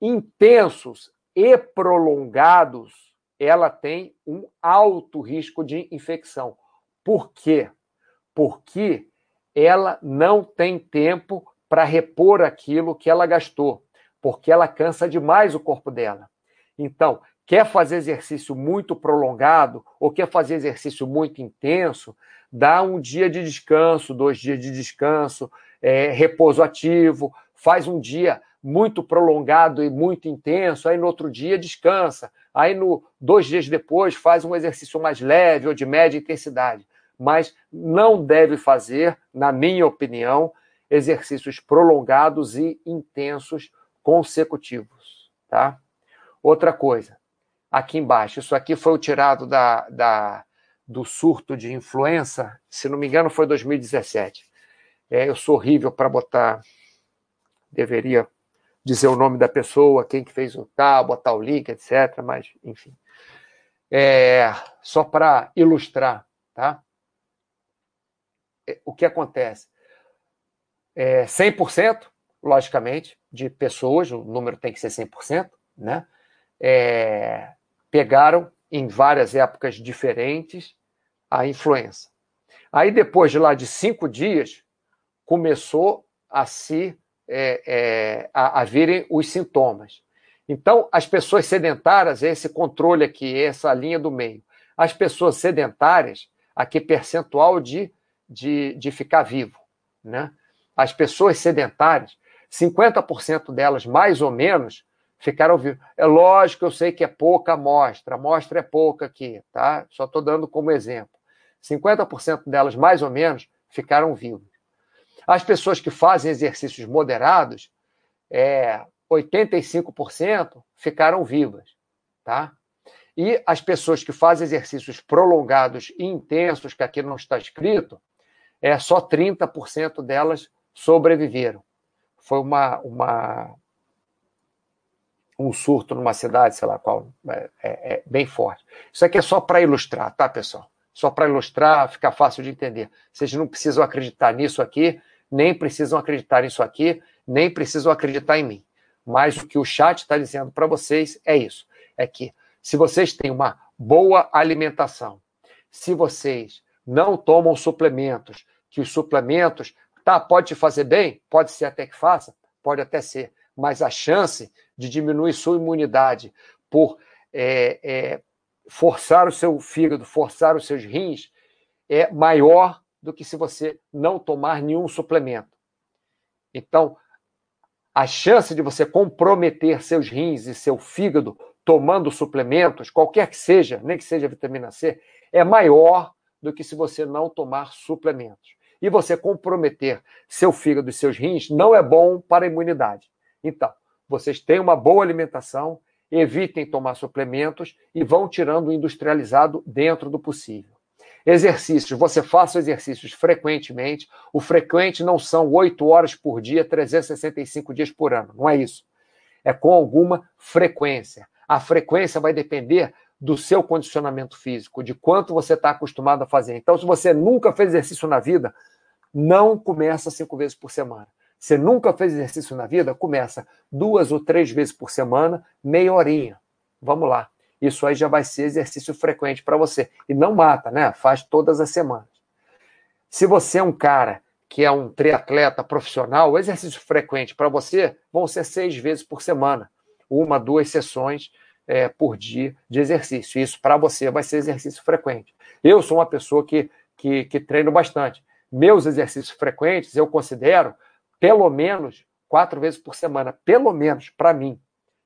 intensos e prolongados, ela tem um alto risco de infecção. Por quê? Porque ela não tem tempo para repor aquilo que ela gastou, porque ela cansa demais o corpo dela. Então, quer fazer exercício muito prolongado ou quer fazer exercício muito intenso, dá um dia de descanso, dois dias de descanso, é, repouso ativo, faz um dia muito prolongado e muito intenso, aí no outro dia descansa, aí no dois dias depois faz um exercício mais leve ou de média intensidade, mas não deve fazer, na minha opinião, exercícios prolongados e intensos consecutivos, tá? Outra coisa, aqui embaixo, isso aqui foi tirado da, da do surto de influenza, se não me engano foi 2017. É, eu sou horrível para botar, deveria dizer o nome da pessoa, quem que fez o tal, botar o link, etc. Mas, enfim. É, só para ilustrar, tá? É, o que acontece? É, 100%, logicamente, de pessoas, o número tem que ser 100%, né? É, pegaram em várias épocas diferentes a influenza. Aí, depois de lá de cinco dias, começou a se é, é, a, a virem os sintomas. Então, as pessoas sedentárias, esse controle aqui, essa linha do meio. As pessoas sedentárias, aqui percentual de, de, de ficar vivo. Né? As pessoas sedentárias, 50% delas, mais ou menos, ficaram vivos. É lógico, eu sei que é pouca amostra, amostra é pouca aqui, tá? Só estou dando como exemplo. 50% delas, mais ou menos, ficaram vivos. As pessoas que fazem exercícios moderados, é, 85% ficaram vivas, tá? E as pessoas que fazem exercícios prolongados e intensos, que aqui não está escrito, é só 30% delas sobreviveram. foi uma, uma um surto numa cidade, sei lá qual, é, é, é bem forte. Isso aqui é só para ilustrar, tá, pessoal? Só para ilustrar, ficar fácil de entender. Vocês não precisam acreditar nisso aqui, nem precisam acreditar nisso aqui, nem precisam acreditar em mim. Mas o que o chat está dizendo para vocês é isso: é que se vocês têm uma boa alimentação, se vocês não tomam suplementos, que os suplementos, tá, pode te fazer bem, pode ser até que faça, pode até ser, mas a chance de diminuir sua imunidade por é, é, forçar o seu fígado, forçar os seus rins, é maior do que se você não tomar nenhum suplemento. Então, a chance de você comprometer seus rins e seu fígado tomando suplementos, qualquer que seja, nem que seja vitamina C, é maior do que se você não tomar suplementos. E você comprometer seu fígado e seus rins não é bom para a imunidade. Então, vocês têm uma boa alimentação, evitem tomar suplementos e vão tirando o industrializado dentro do possível. Exercícios, você faça exercícios frequentemente. O frequente não são 8 horas por dia, 365 dias por ano. Não é isso. É com alguma frequência. A frequência vai depender do seu condicionamento físico, de quanto você está acostumado a fazer. Então, se você nunca fez exercício na vida, não começa cinco vezes por semana. Você nunca fez exercício na vida? Começa duas ou três vezes por semana, meia horinha. Vamos lá. Isso aí já vai ser exercício frequente para você. E não mata, né? Faz todas as semanas. Se você é um cara que é um triatleta profissional, o exercício frequente para você vão ser seis vezes por semana. Uma, duas sessões é, por dia de exercício. Isso para você vai ser exercício frequente. Eu sou uma pessoa que, que, que treino bastante. Meus exercícios frequentes eu considero pelo menos quatro vezes por semana. Pelo menos, para mim.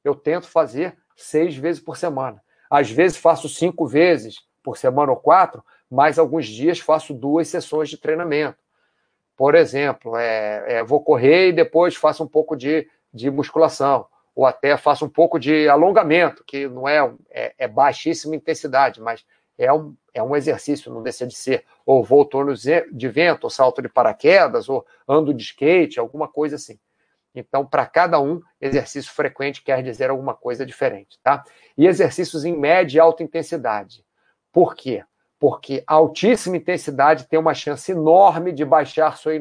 Eu tento fazer seis vezes por semana. Às vezes faço cinco vezes por semana ou quatro, mas alguns dias faço duas sessões de treinamento. Por exemplo, é, é, vou correr e depois faço um pouco de, de musculação, ou até faço um pouco de alongamento, que não é, é, é baixíssima intensidade, mas é um, é um exercício, não deixa de ser. Ou vou torno de vento, ou salto de paraquedas, ou ando de skate, alguma coisa assim. Então, para cada um, exercício frequente quer dizer alguma coisa diferente, tá? E exercícios em média e alta intensidade. Por quê? Porque altíssima intensidade tem uma chance enorme de baixar sua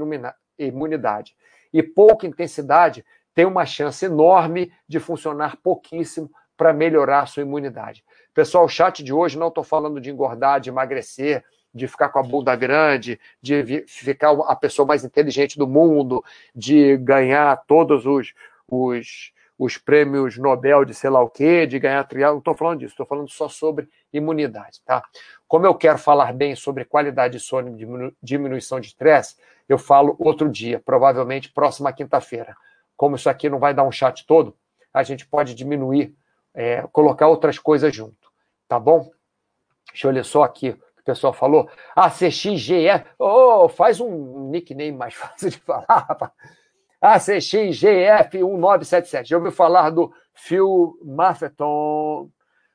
imunidade. E pouca intensidade tem uma chance enorme de funcionar pouquíssimo para melhorar sua imunidade. Pessoal, o chat de hoje não estou falando de engordar, de emagrecer, de ficar com a bunda grande, de ficar a pessoa mais inteligente do mundo, de ganhar todos os, os, os prêmios Nobel de sei lá o quê, de ganhar trial. Não estou falando disso, estou falando só sobre imunidade, tá? Como eu quero falar bem sobre qualidade de sono e diminuição de estresse, eu falo outro dia, provavelmente próxima quinta-feira. Como isso aqui não vai dar um chat todo, a gente pode diminuir, é, colocar outras coisas junto tá bom? Deixa eu ler só aqui pessoal falou. ACXGF, oh, faz um nickname mais *laughs* fácil de falar, rapaz. ACXGF1977. Já ouviu falar do Phil Maffeton,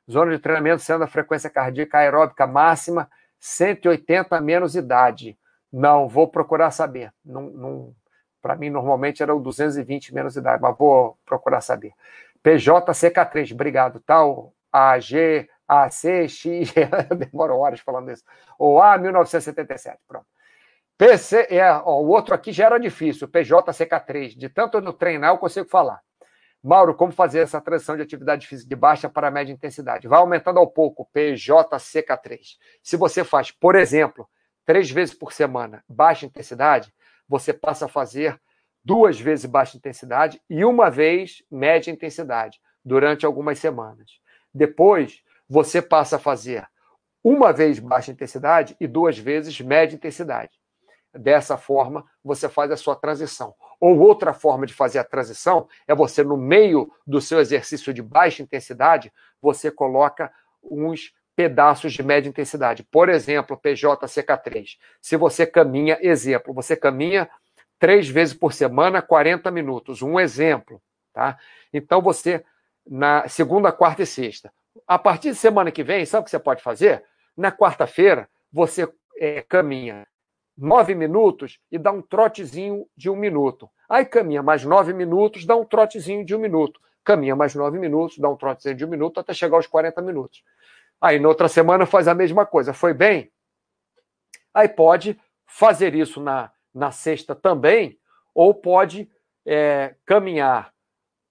zona de treinamento sendo a frequência cardíaca aeróbica máxima, 180 menos idade. Não, vou procurar saber. Não, não, Para mim, normalmente era o 220 menos idade, mas vou procurar saber. PJCK3, obrigado, tal. AG a, C, X, *laughs* demora horas falando isso. Ou A, 1977, pronto. PC, é, ó, o outro aqui já era difícil, PJCK3. De tanto eu treinar, eu consigo falar. Mauro, como fazer essa transição de atividade física de baixa para média intensidade? Vai aumentando ao pouco, PJCK3. Se você faz, por exemplo, três vezes por semana baixa intensidade, você passa a fazer duas vezes baixa intensidade e uma vez média intensidade durante algumas semanas. Depois, você passa a fazer uma vez baixa intensidade e duas vezes média intensidade. Dessa forma, você faz a sua transição. Ou outra forma de fazer a transição é você, no meio do seu exercício de baixa intensidade, você coloca uns pedaços de média intensidade. Por exemplo, PJCK3. Se você caminha, exemplo, você caminha três vezes por semana, 40 minutos. Um exemplo. Tá? Então, você, na segunda, quarta e sexta, a partir de semana que vem, sabe o que você pode fazer? Na quarta-feira, você é, caminha nove minutos e dá um trotezinho de um minuto. Aí caminha mais nove minutos, dá um trotezinho de um minuto. Caminha mais nove minutos, dá um trotezinho de um minuto até chegar aos 40 minutos. Aí, na outra semana, faz a mesma coisa. Foi bem? Aí pode fazer isso na, na sexta também, ou pode é, caminhar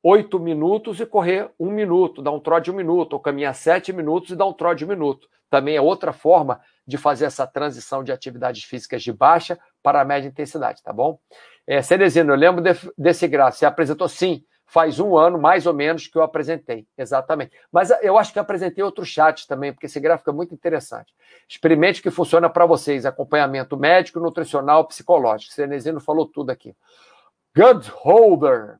oito minutos e correr um minuto, dar um trote de um minuto, ou caminhar sete minutos e dar um trote de um minuto. Também é outra forma de fazer essa transição de atividades físicas de baixa para média intensidade, tá bom? É, eu lembro de, desse gráfico. Você apresentou sim, faz um ano mais ou menos que eu apresentei, exatamente. Mas eu acho que apresentei outros chats também, porque esse gráfico é muito interessante. Experimente que funciona para vocês: acompanhamento médico, nutricional, psicológico. Cenezino falou tudo aqui. Good Holder.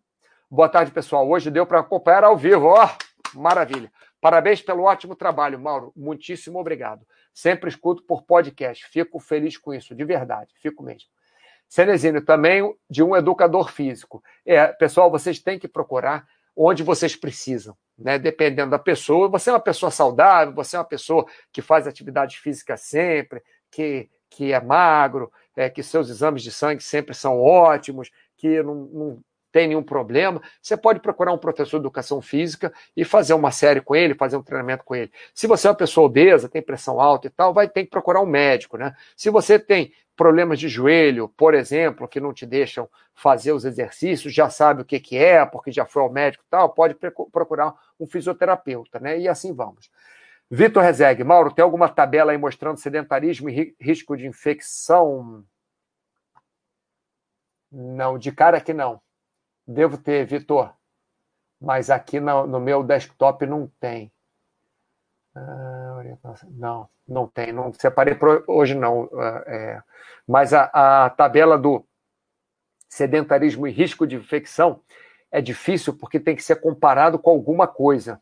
Boa tarde, pessoal. Hoje deu para acompanhar ao vivo. Ó, oh, maravilha. Parabéns pelo ótimo trabalho, Mauro. Muitíssimo obrigado. Sempre escuto por podcast. Fico feliz com isso, de verdade. Fico mesmo. Cenezino, também de um educador físico. É, pessoal, vocês têm que procurar onde vocês precisam, né? Dependendo da pessoa. Você é uma pessoa saudável, você é uma pessoa que faz atividade física sempre, que, que é magro, é, que seus exames de sangue sempre são ótimos, que não, não tem nenhum problema, você pode procurar um professor de educação física e fazer uma série com ele, fazer um treinamento com ele. Se você é uma pessoa obesa, tem pressão alta e tal, vai ter que procurar um médico, né? Se você tem problemas de joelho, por exemplo, que não te deixam fazer os exercícios, já sabe o que, que é, porque já foi ao médico e tal, pode procurar um fisioterapeuta, né? E assim vamos. Vitor Rezeg, Mauro, tem alguma tabela aí mostrando sedentarismo e risco de infecção? Não, de cara aqui não. Devo ter, Vitor, mas aqui no, no meu desktop não tem. Ah, não, não tem. Não separei hoje, não. Ah, é, mas a, a tabela do sedentarismo e risco de infecção é difícil porque tem que ser comparado com alguma coisa.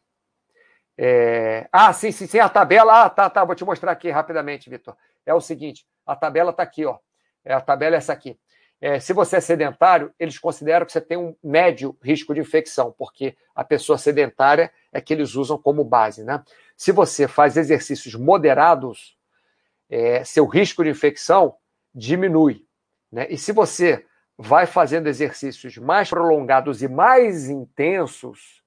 É... Ah, sim, sim, sim, a tabela. Ah, tá, tá, vou te mostrar aqui rapidamente, Vitor. É o seguinte: a tabela está aqui, ó. É, a tabela é essa aqui. É, se você é sedentário, eles consideram que você tem um médio risco de infecção, porque a pessoa sedentária é que eles usam como base. Né? Se você faz exercícios moderados, é, seu risco de infecção diminui. Né? E se você vai fazendo exercícios mais prolongados e mais intensos,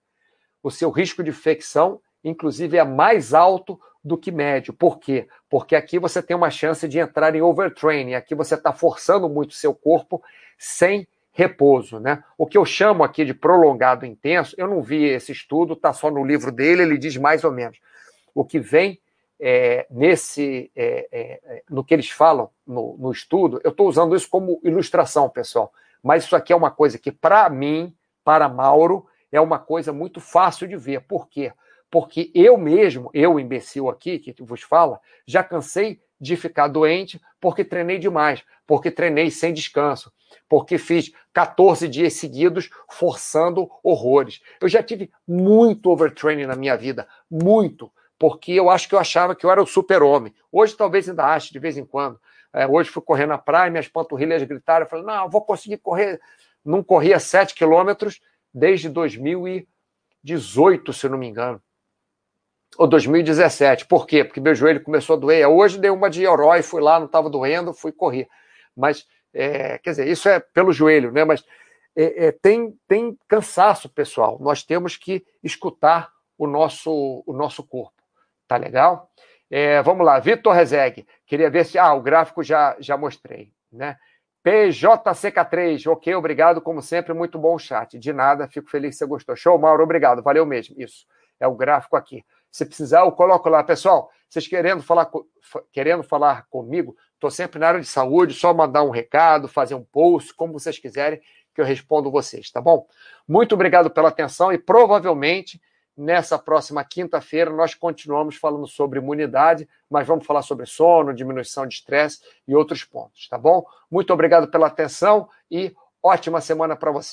o seu risco de infecção, inclusive, é mais alto do que médio. Por quê? Porque aqui você tem uma chance de entrar em overtraining, aqui você está forçando muito seu corpo sem repouso, né? O que eu chamo aqui de prolongado intenso, eu não vi esse estudo, está só no livro dele, ele diz mais ou menos. O que vem é, nesse, é, é, no que eles falam no, no estudo, eu estou usando isso como ilustração, pessoal, mas isso aqui é uma coisa que, para mim, para Mauro, é uma coisa muito fácil de ver. Por quê? porque eu mesmo, eu imbecil aqui, que vos fala, já cansei de ficar doente porque treinei demais, porque treinei sem descanso, porque fiz 14 dias seguidos forçando horrores. Eu já tive muito overtraining na minha vida, muito, porque eu acho que eu achava que eu era o super-homem. Hoje talvez ainda ache, de vez em quando. É, hoje fui correr na praia, minhas panturrilhas gritaram, eu falei, não, eu vou conseguir correr. Não corria 7 quilômetros desde 2018, se não me engano ou 2017. Por quê? Porque meu joelho começou a doer. Hoje dei uma de herói, fui lá, não estava doendo, fui correr. Mas, é, quer dizer, isso é pelo joelho, né? Mas é, é, tem, tem cansaço, pessoal. Nós temos que escutar o nosso, o nosso corpo. Tá legal? É, vamos lá, Vitor Rezeg. Queria ver se. Ah, o gráfico já, já mostrei, né? PJCK3, ok, obrigado, como sempre, muito bom o chat. De nada, fico feliz que você gostou. Show, Mauro, obrigado, valeu mesmo. Isso, é o gráfico aqui. Se precisar, eu coloco lá. Pessoal, vocês querendo falar, querendo falar comigo, estou sempre na área de saúde, só mandar um recado, fazer um post, como vocês quiserem, que eu respondo vocês, tá bom? Muito obrigado pela atenção e provavelmente nessa próxima quinta-feira nós continuamos falando sobre imunidade, mas vamos falar sobre sono, diminuição de estresse e outros pontos, tá bom? Muito obrigado pela atenção e ótima semana para você.